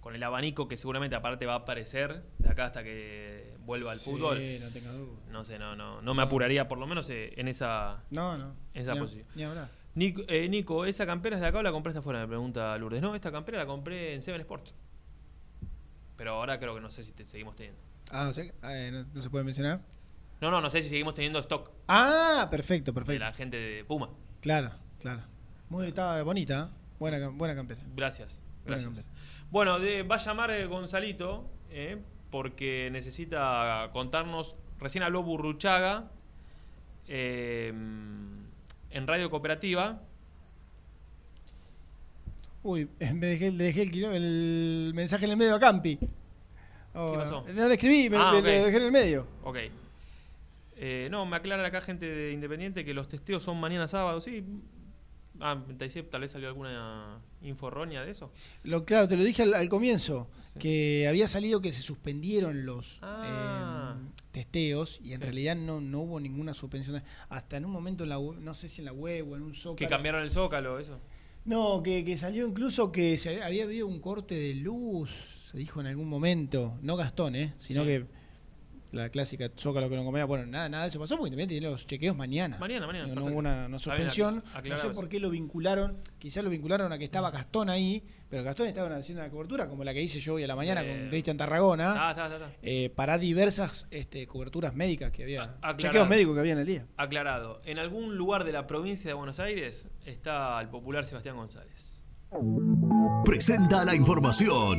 con el abanico que seguramente aparte va a aparecer de acá hasta que vuelva al Sí, fútbol. no tenga duda. No sé, no, no, no me apuraría por lo menos eh, en esa, No, no. en esa ni, posición. Ni hablar. Nico, eh, Nico, ¿esa campera es de acá o la compraste afuera? Me pregunta Lourdes. No, esta campera la compré en Seven Sports. Pero ahora creo que no sé si te seguimos teniendo. Ah, o sea, eh, no, no se puede mencionar. No, no, no sé si seguimos teniendo stock Ah, perfecto, de perfecto. la gente de Puma. Claro, claro. Muy, estaba bonita, ¿eh? buena, cam- buena campera. Gracias, Buena gracias. Bueno, de- va a llamar eh, Gonzalito eh, porque necesita contarnos. Recién habló Burruchaga eh, en Radio Cooperativa. Uy, [laughs] me dejé, le dejé el, mensaje en el medio a Campi. Oh, ¿Qué pasó? No le escribí, me, Ah, dejé en el medio. Ok. Eh, no, me aclara acá gente de Independiente que los testeos son mañana sábado, sí. Ah, tal vez salió alguna info errónea de eso. Lo, claro, te lo dije al, al comienzo, que había salido que se suspendieron los Ah. eh, testeos y en Sí. realidad no, no hubo ninguna suspensión. Hasta en un momento, en la, no sé si en la web o en un zócalo. Que cambiaron el zócalo, eso. No, que, que salió incluso que se había habido un corte de luz, se dijo en algún momento. No Gastón, ¿eh? Sino Sí. que la clásica Zócalo que no comía. Bueno, nada, nada de eso pasó porque Independiente tiene los chequeos mañana. Mañana, mañana, No, no hubo una, suspensión. no sé por qué lo vincularon. Quizás lo vincularon a que estaba Gastón ahí, pero Gastón estaba haciendo una cobertura como la que hice yo hoy a la mañana Eh, con Cristian Tarragona. Ah, está, está, está. eh, para diversas este, coberturas médicas que había. aclarado. chequeos médicos que había en el día. Aclarado. En algún lugar de la provincia de Buenos Aires está el popular Sebastián González. Presenta la información.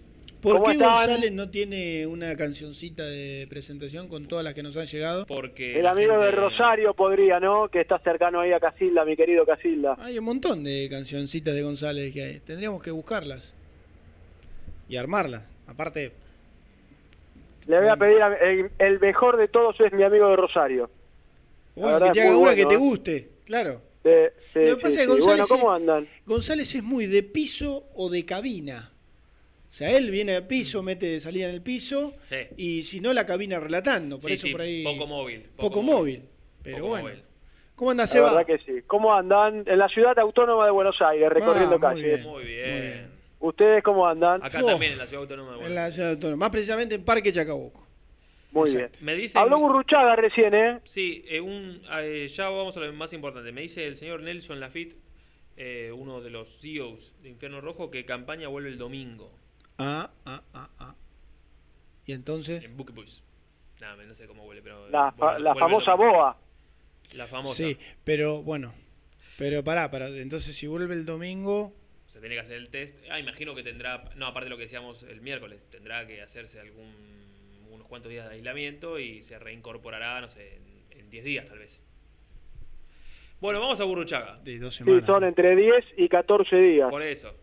¿Por ¿Cómo qué están? González no tiene una cancioncita de presentación con todas las que nos han llegado? Porque El amigo de Rosario podría, ¿no? Que está cercano ahí a Casilda, mi querido Casilda. Hay un montón de cancioncitas de González que hay. Tendríamos que buscarlas y armarlas. Aparte, Le voy a pedir, a- el, el mejor de todos es mi amigo de Rosario. Bueno, que te haga una que te ¿eh? guste, claro. Sí, sí, Lo que sí, pasa es que. González, Bueno, ¿cómo es, andan? González es muy de piso o de cabina. O sea, él viene al piso, mete salida en el piso Sí. y si no la cabina relatando. Por Sí, eso sí, por ahí. poco móvil, Poco, poco móvil. Pero Poco bueno. móvil. ¿Cómo anda La Seba? verdad que sí. ¿Cómo andan? En la ciudad autónoma de Buenos Aires, recorriendo Ah, muy calles. bien, Muy bien. ¿Ustedes cómo andan? Acá Oh. también, en la ciudad autónoma de En Buenos la ciudad autónoma, Más precisamente en Parque Chacabuco. Muy Exacto. bien. Me dicen... Habló Burruchaga recién, ¿eh? Sí, eh, un, eh, ya vamos a lo más importante. Me dice el señor Nelson Lafitte, eh, uno de los CEOs de Infierno Rojo, que campaña vuelve el domingo Ah, ah, ah, ah. Y entonces. en Book Boys. No sé cómo vuelve, pero... La, vuelve- famosa domingo. boa. La famosa. Sí, pero bueno. Pero pará, pará. Entonces, si vuelve el domingo. Se tiene que hacer el test. Ah, imagino que tendrá, no, aparte de lo que decíamos el miércoles, tendrá que hacerse algún unos cuantos días de aislamiento y se reincorporará, no sé, en- en 10 días tal vez. Bueno, vamos a Burruchaga. De dos Sí, son entre 10 y 14 días. Por eso.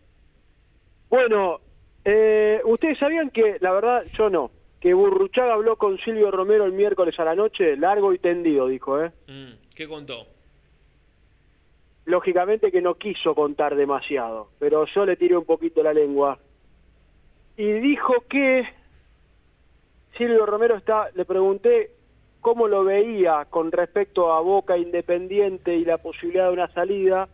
Bueno, eh, ustedes sabían que, la verdad, yo no, que Burruchaga habló con Silvio Romero el miércoles a la noche, largo y tendido, dijo, ¿eh? Mm, ¿Qué contó? Lógicamente que no quiso contar demasiado, pero yo le tiré un poquito la lengua. Y dijo que Silvio Romero está, le pregunté cómo lo veía con respecto a Boca Independiente y la posibilidad de una salida,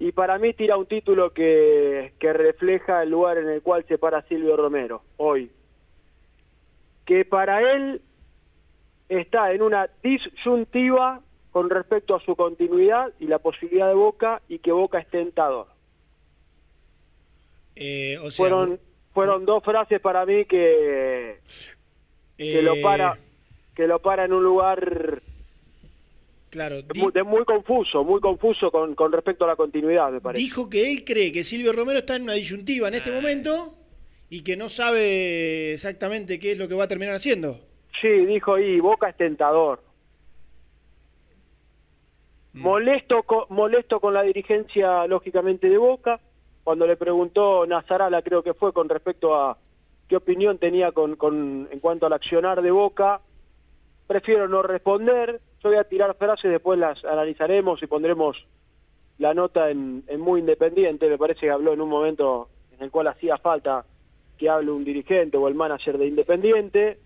y para mí tira un título que, que refleja el lugar en el cual se para Silvio Romero hoy. Que para él está en una disyuntiva con respecto a su continuidad y la posibilidad de Boca y que Boca es tentador. Eh, o sea, fueron fueron dos frases para mí que que lo eh, para que lo para en un lugar Claro, de muy, de muy confuso, muy confuso con, con respecto a la continuidad, me parece. dijo que él cree que Silvio Romero está en una disyuntiva en este momento y que no sabe exactamente qué es lo que va a terminar haciendo. Sí, dijo y Boca es tentador. Mm. Molesto, co- molesto con la dirigencia, lógicamente, de Boca. Cuando le preguntó Nazarala, creo que fue, con respecto a qué opinión tenía con, con, en cuanto al accionar de Boca, prefiero no responder. Yo voy a tirar frases, después las analizaremos y pondremos la nota en, en Muy Independiente. Me parece que habló en un momento en el cual hacía falta que hable un dirigente o el manager de Independiente.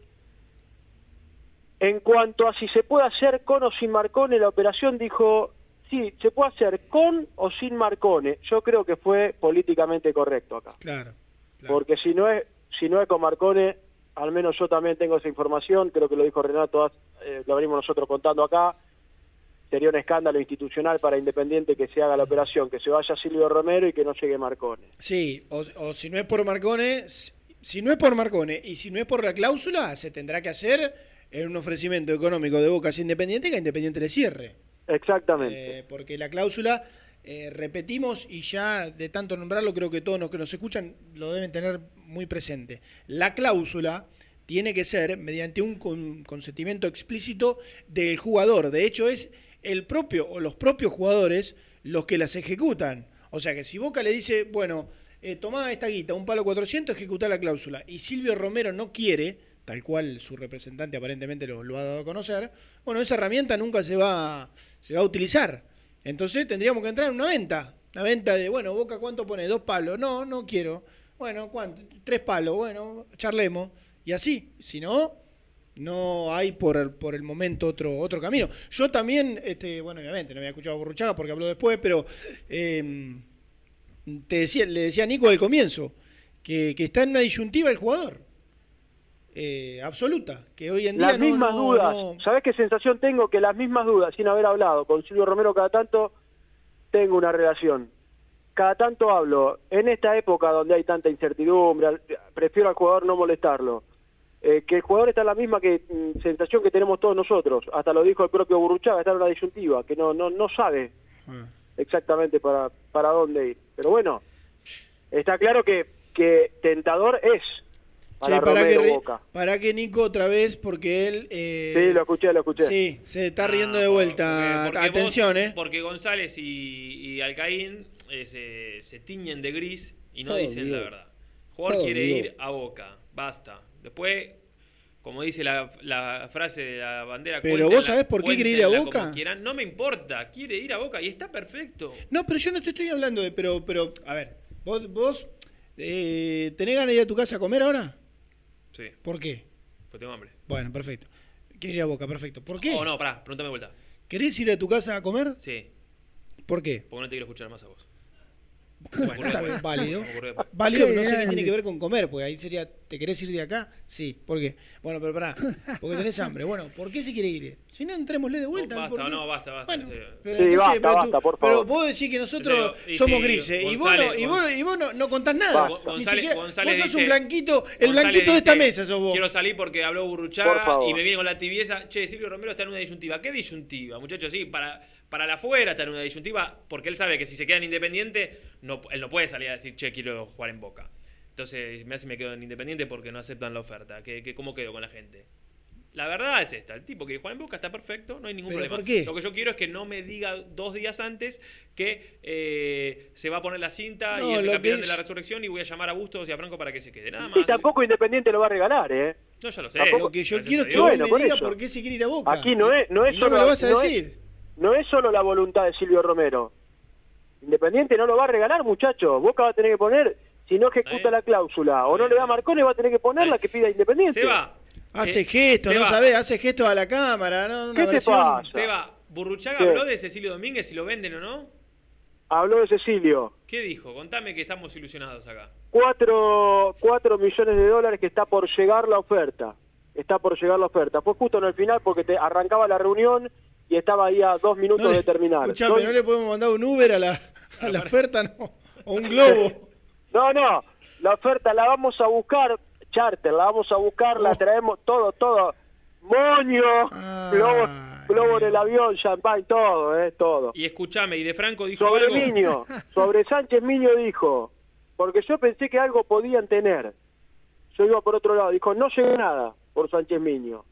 En cuanto a si se puede hacer con o sin Marcone, la operación dijo, sí, se puede hacer con o sin Marcone. Yo creo que fue políticamente correcto acá. Claro. Porque si no es si no es con Marcone, al menos yo también tengo esa información, creo que lo dijo Renato, eh, lo venimos nosotros contando acá, sería un escándalo institucional para Independiente que se haga la operación, que se vaya Silvio Romero y que no llegue Marcone. Sí, o, o si no es por Marcone, si- no es por Marcone y si no es por la cláusula, se tendrá que hacer en un ofrecimiento económico de Boca hacia Independiente que a Independiente le cierre. Exactamente. Eh, porque la cláusula eh, repetimos y ya de tanto nombrarlo creo que todos los que nos escuchan lo deben tener muy presente. La cláusula tiene que ser mediante un con- consentimiento explícito del jugador. De hecho, es el propio o los propios jugadores los que las ejecutan. O sea que si Boca le dice, bueno, eh, tomá esta guita, un palo 400, ejecutar la cláusula, y Silvio Romero no quiere, tal cual su representante aparentemente lo, lo ha dado a conocer, bueno, esa herramienta nunca se va, se va a utilizar. Entonces tendríamos que entrar en una venta. Una venta de, bueno, Boca, ¿cuánto pone? ¿Dos palos? No, no quiero. Bueno, ¿cuánto? Tres palos. Bueno, charlemos. Y así. Si no, no hay por el, por el momento otro, otro camino. Yo también, este, bueno, obviamente no había escuchado a porque habló después, pero eh, te decía, le decía a Nico al comienzo que, que está en una disyuntiva el jugador. Eh, absoluta, que hoy en día Las no- mismas no- dudas. no- ¿Sabés qué sensación tengo? Que las mismas dudas, sin haber hablado con Silvio Romero cada tanto, tengo una relación. Cada tanto hablo, en esta época donde hay tanta incertidumbre, prefiero al jugador no molestarlo. Eh, que el jugador está en la misma que, mm, sensación que tenemos todos nosotros. Hasta lo dijo el propio Burruchaga, está en una disyuntiva, que no, no, no sabe exactamente para, para dónde ir. Pero bueno, está claro que, que tentador es para Che, para, que, Romero re- Boca. para que Nico otra vez, porque él... eh, Sí, lo escuché, lo escuché. Sí, se está riendo de vuelta. Porque Atención, vos- ¿eh? Porque González y, y Alcaín eh, se, se tiñen de gris y no dicen la verdad. El jugador Oh, quiere Dios. ir a Boca, basta. Después, como dice la, la frase de la bandera... Pero vos sabés por qué quiere ir a Boca. quieran. No me importa, quiere ir a Boca y está perfecto. No, pero yo no te estoy hablando de... Pero, pero a ver, vos, vos eh, ¿tenés ganas de ir a tu casa a comer ahora? Sí, ¿Por qué? pues tengo hambre. Bueno, perfecto. Querés ir a Boca, perfecto. ¿Por qué? Oh, no, pará, pregúntame de vuelta. ¿Querés ir a tu casa a comer? Sí, ¿Por qué? porque no te quiero escuchar más a vos. Bueno, está bien, válido. Pero no sé qué tiene que ver con comer, porque ahí sería, ¿te querés ir de acá? Sí, ¿por qué? Bueno, pero pará, porque tenés hambre. Bueno, ¿por qué se quiere ir? Si no, entrémosle de vuelta. Basta, ¿por qué? no, basta, basta. Pero Sí, entonces, basta, pero tú- basta, por Pero favor. vos decís que nosotros somos sí, grises y vos, no, y vos, y vos no, no contás nada. Basta. Ni González- siquiera- González vos sos un blanquito, el González blanquito de esta dice, mesa sos vos. Quiero salir porque habló Burruchaga y me viene con la tibieza. Che, Silvio Romero está en una disyuntiva. ¿Qué disyuntiva, muchachos? Sí, para, para la afuera está en una disyuntiva porque él sabe que si se queda en Independiente, no, él no puede salir a decir, che, quiero jugar en Boca. Entonces me hace me quedo en Independiente porque no aceptan la oferta. ¿Qué, qué, ¿Cómo quedo con la gente? La verdad es esta, el tipo que juega en Boca está perfecto, no hay ningún ¿Pero problema. por qué? Lo que yo quiero es que no me diga dos días antes que eh, se va a poner la cinta No, y es el capitán de la resurrección y voy a llamar a Bustos y a Franco para que se quede. Nada más. Y tampoco Independiente lo va a regalar, ¿eh? No, ya lo sé. Tampoco- Lo que yo Gracias quiero es que Bueno, me por digas eso. por qué se quiere ir a Boca. Aquí no es, no es Y no solo me lo vas a no decir. Es, no es solo la voluntad de Silvio Romero. Independiente no lo va a regalar, muchachos. Boca va a tener que poner, si no ejecuta la cláusula o no le da Marcone, va a tener que poner la que pida Independiente. Seba, Hace Eh, gestos, Seba. no sabés, hace gestos a la cámara, ¿no? Una ¿Qué te pasa? Seba, ¿Burruchaga ¿Qué? habló de Cecilio Domínguez si lo venden o no? Habló de Cecilio. ¿Qué dijo? Contame que estamos ilusionados acá. Cuatro, cuatro millones de dólares que está por llegar la oferta. Está por llegar la oferta. Fue justo en el final porque te arrancaba la reunión y estaba ahí a dos minutos No le- de terminar. Escuchame, Soy- ¿no le podemos mandar un Uber a la, a la oferta? No. O un globo. [laughs] No, no, la oferta la vamos a buscar, charter, la vamos a buscar, Oh. la traemos todo, todo. Moño, Ah, globo, globo en el avión, champán, todo, eh, todo. Y escuchame, y de Franco dijo Sobre algo. Miño, [laughs] sobre Sánchez Miño dijo, porque yo pensé que algo podían tener. Yo iba por otro lado, dijo, no llegué nada por Sánchez Miño.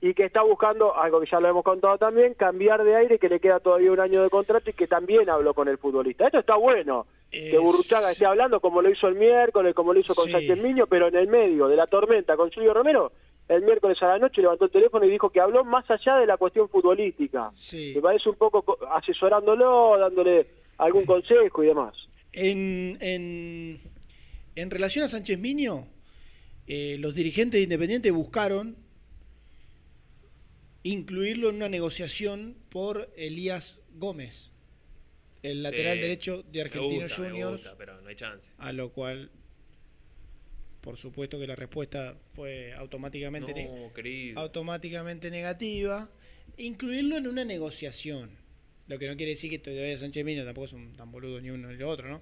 Y que está buscando, algo que ya lo hemos contado también, cambiar de aire, que le queda todavía un año de contrato y que también habló con el futbolista. Esto está bueno, que Burruchaga esté hablando como lo hizo el miércoles, como lo hizo con Sí. Sánchez Miño, pero en el medio de la tormenta con Silvio Romero, el miércoles a la noche levantó el teléfono y dijo que habló más allá de la cuestión futbolística. Sí. Me parece un poco co- asesorándolo, dándole algún consejo y demás. En, en, en relación a Sánchez Miño, eh, los dirigentes de Independiente buscaron incluirlo en una negociación por Elías Gómez, el Sí. lateral derecho de gusta, me Juniors, gusta, pero no hay chance. a lo cual, por supuesto que la respuesta fue automáticamente, No, negativa, incluirlo en una negociación. Lo que no quiere decir que todavía Sánchez Miño tampoco son tan boludos ni uno ni lo otro, ¿no?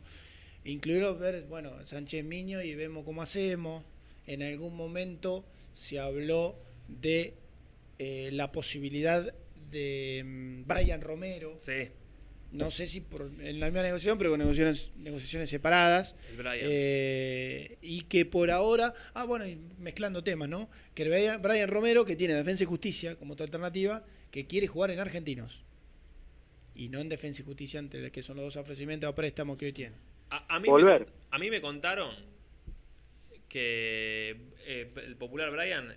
Incluirlo, ver, bueno, Sánchez Miño y vemos cómo hacemos. En algún momento se habló de eh, la posibilidad de mm, Brian Romero. Sí. no sé si por, en la misma negociación, pero con negociaciones, negociaciones separadas. El Brian. Eh, y que por ahora, ah, bueno, y mezclando temas, ¿no? Que Brian, Brian Romero, que tiene Defensa y Justicia como otra alternativa, que quiere jugar en Argentinos. Y no en Defensa y Justicia, entre que son los dos ofrecimientos a préstamos que hoy tiene. A, a mí Volver. Me, a mí me contaron que eh, el popular Brian,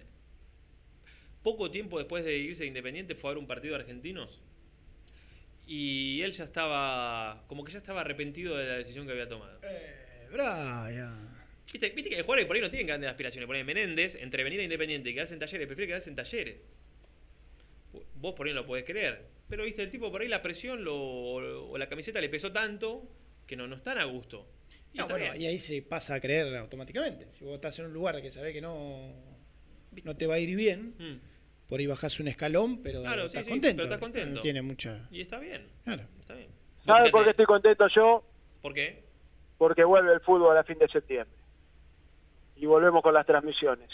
poco tiempo después de irse de Independiente, fue a ver un partido de argentinos. Y él ya estaba, como que ya estaba arrepentido de la decisión que había tomado. Eh, Brian. Viste, viste que hay jugadores que por ahí no tienen grandes aspiraciones. Por ahí Menéndez, entre venir a Independiente y quedarse en talleres, prefiere quedarse en talleres. Vos por ahí no lo podés creer. Pero viste, el tipo por ahí la presión lo, o la camiseta le pesó tanto que no, no están a gusto. Y No, está bueno, bien. y ahí se pasa a creer automáticamente. Si vos estás en un lugar que sabés que no, no te va a ir bien, Mm. por ahí bajás un escalón, pero Claro, estás sí, contento. pero estás contento. No tiene mucha. Y está bien. Claro. Está bien. ¿Sabe por qué estoy contento yo? ¿Por qué? Porque vuelve el fútbol a fin de septiembre. Y volvemos con las transmisiones.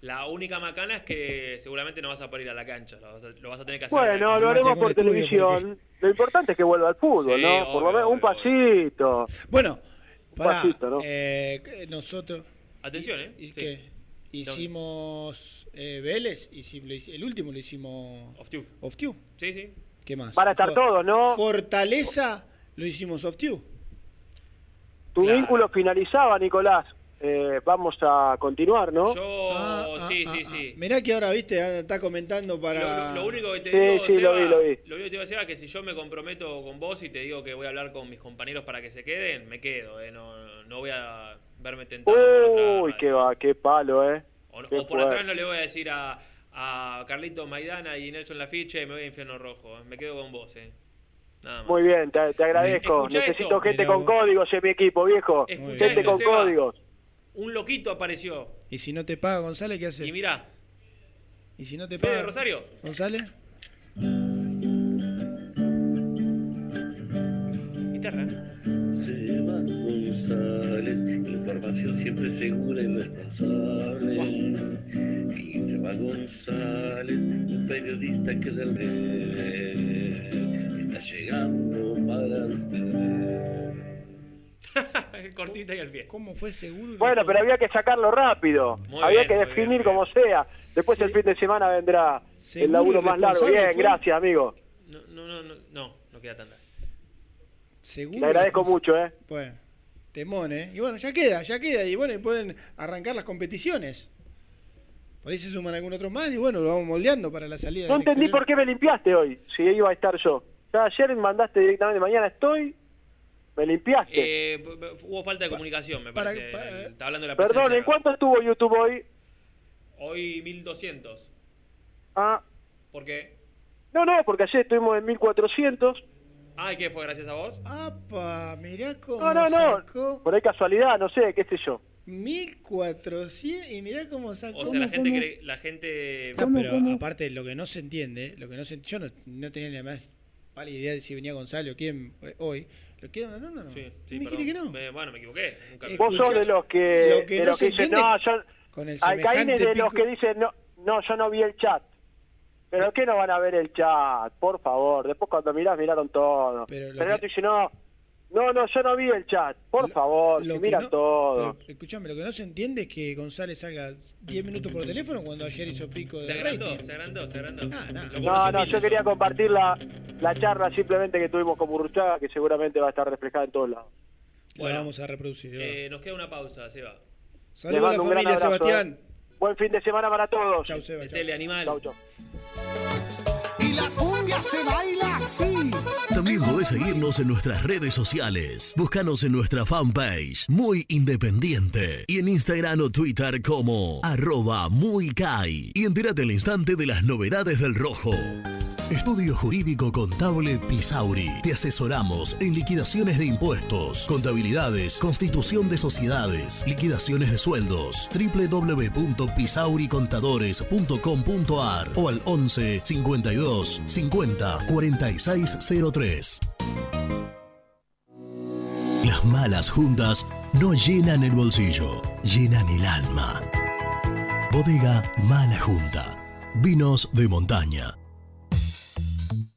La única macana es que seguramente no vas a poder ir a la cancha. Lo vas a, lo vas a tener que hacer. en Bueno, lo haremos por televisión. Lo importante es que vuelva al fútbol, Sí, ¿no? Por lo menos un pasito. Bueno, pará, pasito, ¿no? eh, nosotros. Atención, ¿eh? ¿Y Sí. qué? Hicimos eh, Vélez, y si lo hici- el último lo hicimos. Off Tube. Sí, sí. ¿Qué más? Van a estar For- todos, ¿no? Fortaleza lo hicimos Tube. Tu vínculo finalizaba, Nicolás. Eh, vamos a continuar, ¿no? Yo, Ah, sí, ah, sí, ah, sí. Mirá que ahora, viste, ah, está comentando para. Lo, lo- lo único que te Sí, digo, sí, lo Seba, vi, lo vi. único que te iba a decir es que si yo me comprometo con vos y te digo que voy a hablar con mis compañeros para que se queden, me quedo, ¿eh? No, no voy a verme tentado. Uy, atrás. qué va, qué palo, ¿eh? O, Qué o por atrás no le voy a decir a, a Carlito Maidana y Nelson Lafiche, me voy a Infierno Rojo. ¿eh? Me quedo con vos, ¿eh? Nada más. Muy bien, te, te agradezco. Necesito esto. gente Mira con vos. códigos en mi equipo, viejo. Gente esto, con Seba. códigos. Un loquito apareció. Y si no te paga González, ¿qué hace? Y mirá, ¿Y si no te Fede paga Rosario. González? Guitarra. Seba González, información siempre segura y responsable. Y Seba González, un periodista que del está llegando para. [laughs] Cortita y al pie. ¿Cómo fue seguro? Bueno, pero había que sacarlo rápido. Muy había bien, que definir bien, como sea. Después el fin de semana vendrá el laburo más largo. Bien, fue. gracias, amigo. No, no, no, no, no, no queda tanta. Seguro. Le agradezco mucho, ¿eh? Bueno, temón, ¿eh? Y bueno, ya queda, ya queda. Y bueno, y pueden arrancar las competiciones. Por ahí se suman algunos otros más y bueno, lo vamos moldeando para la salida. No entendí exterior. por qué me limpiaste hoy, si iba a estar yo. Ya ayer mandaste directamente, mañana estoy, me limpiaste. Eh, hubo falta de comunicación, me para- parece. para- Está hablando de la Perdón. ¿en cuánto estuvo YouTube hoy? Hoy 1200. Ah, ¿Por qué? no, no, porque ayer estuvimos en 1400. Ah, ¿y qué fue? ¿Gracias a vos? Apa, mirá cómo No, no, no, sacó por ahí casualidad, no sé, qué sé yo. 1400 y mirá cómo sacó. O sea, la gente, cree- la gente... No, pero aparte, lo que no se entiende, lo que no se, yo no, no tenía ni la más pálida idea de si venía Gonzalo o quién eh, hoy. ¿Lo quedan mandando o no? Sí, sí, me dijiste que no. Eh, bueno, me equivoqué. Nunca Eh, Vos sos de los que, Lo que de no los se que dicen, no, yo, con el Alcaín es de semejante los pico- que dicen, no, no, yo no vi el chat. ¿Pero qué no van a ver el chat? Por favor, después cuando mirás, miraron todo. Pero Pero que- tú dices, no, no, no, yo no vi el chat. Por favor, Lo que no- todo. escuchame, lo que no se entiende es que González salga 10 minutos por teléfono cuando ayer hizo pico de Se agrandó, rating. se agrandó, se agrandó. Lo No, no, yo quería compartir la, la charla simplemente que tuvimos con Burruchaga, que seguramente va a estar reflejada en todos lados. La vamos a reproducir. Eh, nos queda una pausa, Seba. Saludos a la familia abrazo, Sebastián. ¿eh? Buen fin de semana para todos. Chau, Seba. chau. Tele Animal. Chau, chau. La cumbia se baila así. También podés seguirnos en nuestras redes sociales. Búscanos en nuestra fanpage, Muy Independiente. Y en Instagram o Twitter como arroba muy. Y entérate al instante de las novedades del rojo. Estudio Jurídico Contable Pisauri. Te asesoramos en liquidaciones de impuestos, contabilidades, constitución de sociedades, liquidaciones de sueldos. www.pisauricontadores.com.ar o al 11 52 50 4603. Las malas juntas no llenan el bolsillo, llenan el alma. Bodega Mala Junta. Vinos de montaña.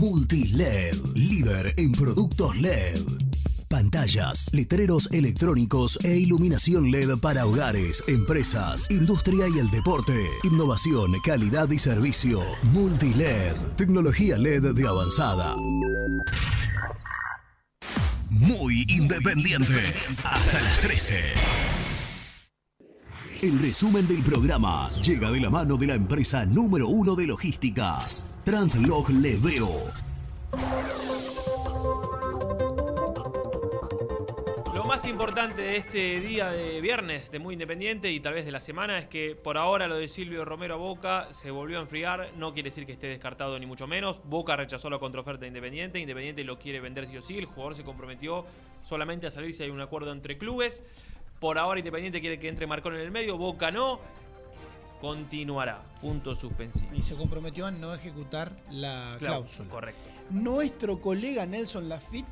Multiled, líder en productos LED. Pantallas, letreros electrónicos e iluminación LED para hogares, empresas, industria y el deporte. Innovación, calidad y servicio. Multiled, tecnología LED de avanzada. Muy independiente. Hasta las 13. El resumen del programa llega de la mano de la empresa número uno de logística, Translog Leveo. Lo más importante de este día de viernes de Muy Independiente y tal vez de la semana es que por ahora lo de Silvio Romero a Boca se volvió a enfriar. No quiere decir que esté descartado ni mucho menos. Boca rechazó la contraoferta de Independiente. Independiente lo quiere vender sí o sí. El jugador se comprometió solamente a salir si hay un acuerdo entre clubes. Por ahora Independiente quiere que entre Marcón en el medio. Boca no. Continuará. Punto suspensivo. Y se comprometió a no ejecutar la Clau- cláusula. Correcto. Nuestro colega Nelson Lafitte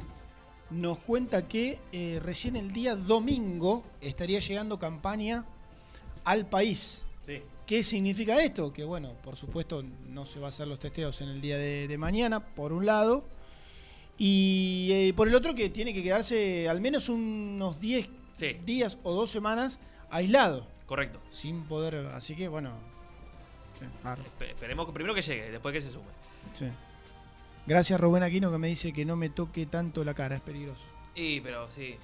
nos cuenta que eh, recién el día domingo estaría llegando campaña al país. Sí. ¿Qué significa esto? Que bueno, por supuesto no se va a hacer los testeos en el día de, de mañana, por un lado. Y eh, por el otro que tiene que quedarse al menos unos 10 días o dos semanas aislado. Correcto. Sin poder... Así que bueno... sí. Espe- Esperemos que primero que llegue, después que se sume. Sí. Gracias Rubén Aquino que me dice que no me toque tanto la cara, es peligroso. Y, pero sí.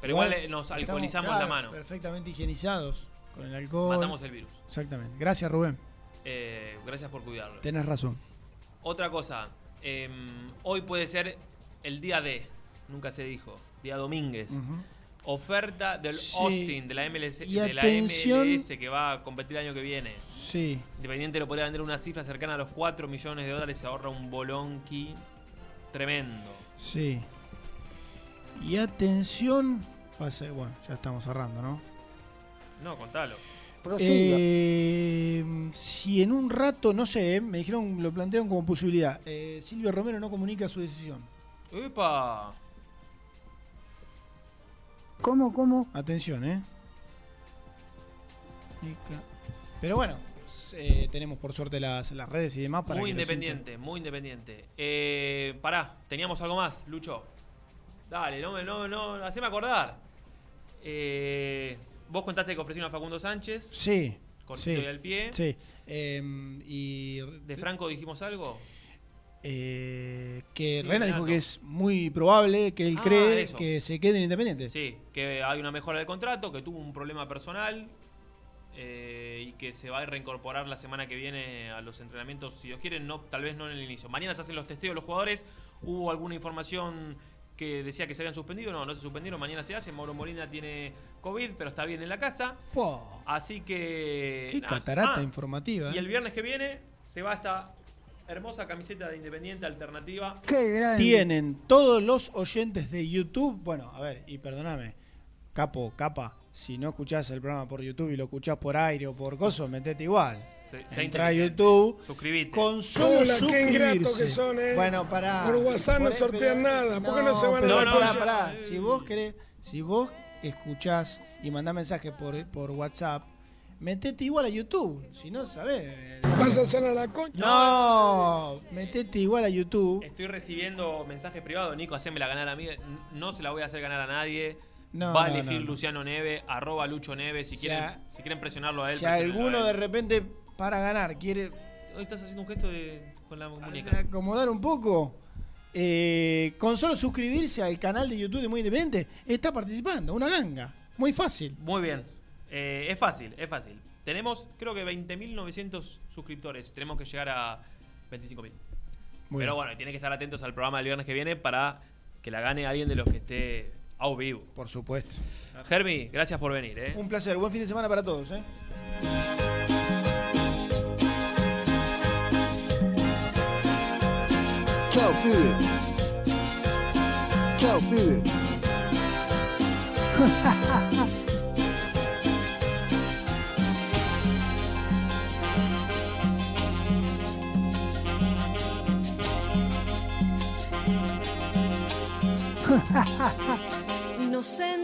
Pero igual, eh, nos alcoholizamos claro, la mano. Perfectamente higienizados con el alcohol. Matamos el virus. Exactamente. Gracias Rubén. Eh, gracias por cuidarlo. Tenés razón. Otra cosa, em, hoy puede ser el día de, nunca se dijo, día Domínguez. Ujú. Oferta del Sí. Austin, de la, MLS, Y de la atención- MLS que va a competir el año que viene. Sí. Independiente lo podría vender una cifra cercana a los 4 millones de dólares, se ahorra un bolonqui tremendo. Sí. Y atención Fase, bueno, ya estamos cerrando, ¿no? No, contalo. Eh, si en un rato, no sé, eh, me dijeron, lo plantearon como posibilidad. eh, Silvio Romero no comunica su decisión. ¡Epa! ¿Cómo, cómo? Atención, ¿eh? Pero bueno, eh, tenemos por suerte las, las redes y demás para muy que independiente, muy independiente. Eh, pará, teníamos algo más, Lucho. Dale, no, me- no, no, haceme acordar. Eh, vos contaste que ofrecieron a Facundo Sánchez. Sí. Cortito sí, y al pie. Sí. Em, y ¿De Franco dijimos algo? Eh, que Sí, Rena dijo que es muy probable que él Ah, cree eso. que se quede en Independiente. Sí, que hay una mejora del contrato, que tuvo un problema personal eh, y que se va a reincorporar la semana que viene a los entrenamientos, si Dios quiere, no, tal vez no en el inicio. Mañana se hacen los testeos de los jugadores. Hubo alguna información que decía que se habían suspendido, no, no se suspendieron, mañana se hace. Mauro Molina tiene COVID, pero está bien en la casa. Así que... qué catarata ah, informativa. Y ¿eh? el viernes que viene se va esta hermosa camiseta de Independiente Alternativa. Tienen todos los oyentes de YouTube. Bueno, a ver, y perdóname, capo, capa. Si no escuchás el programa por YouTube y lo escuchás por aire o por coso, metete igual. Se- Entra a. YouTube. Suscribite. Con solo Hola, qué ingratos que son, ¿eh? Bueno, pará. Por WhatsApp no sortean nada. ¿Por qué no se van a la pará, concha? pará. Si vos querés, si vos escuchás y mandás mensaje por, por WhatsApp, metete igual a YouTube. Si no, sabés. ¿Vas a hacer a la concha? No, metete igual a YouTube. Estoy recibiendo mensajes privados, Nico, hacémela ganar a mí. No se la voy a hacer ganar a nadie. No, Va a no, elegir no, no. Luciano Neve, arroba Lucho Neve. Si, Si quieren, a- si quieren presionarlo a él. Si alguno a de repente para ganar quiere Hoy estás haciendo un gesto de, con la muñeca. acomodar un poco, eh, con solo suscribirse al canal de YouTube de Muy Independiente, está participando. Una ganga. Muy fácil. Muy bien. Eh, es fácil, es fácil. Tenemos, creo que 20.900 suscriptores. Tenemos que llegar a 25.000. Muy Pero bien. bueno, tienen que estar atentos al programa del viernes que viene para que la gane alguien de los que esté a vivo. Por supuesto. Germi, gracias por venir. ¿eh? Un placer. Buen fin de semana para todos. ¿eh? Chao, pibe. Chao, pibe. [laughs] [laughs] Inocente,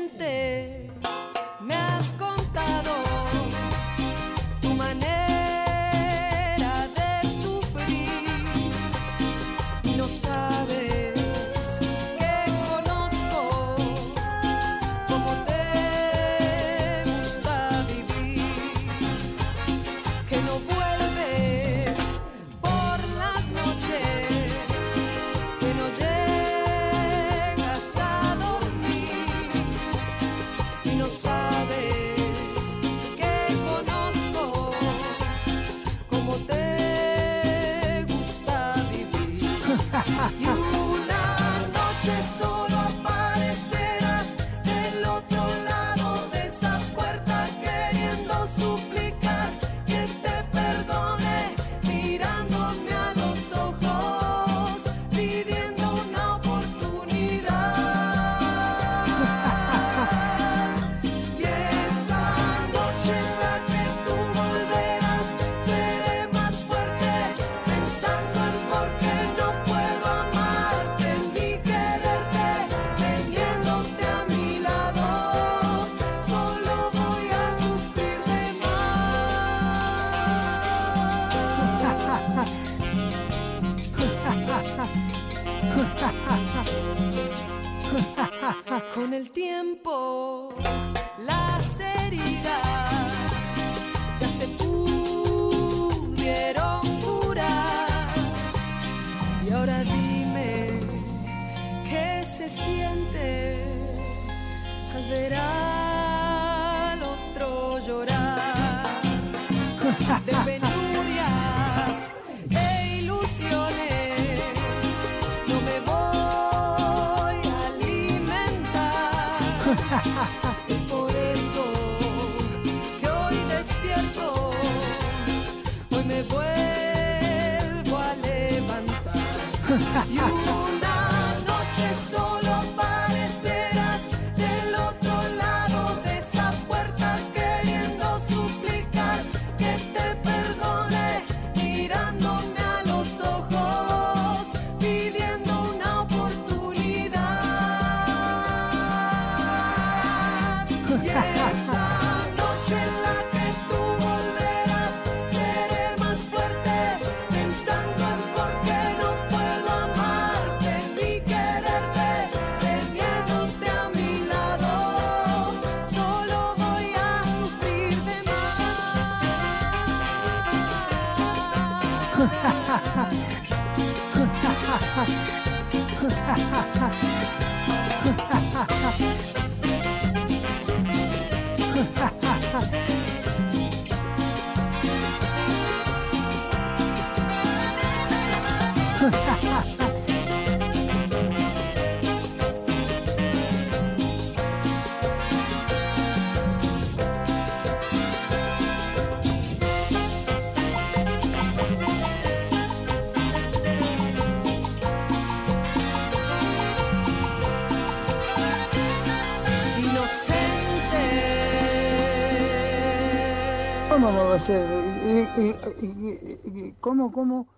¿Y- y- y- y- y- ¿Cómo, cómo?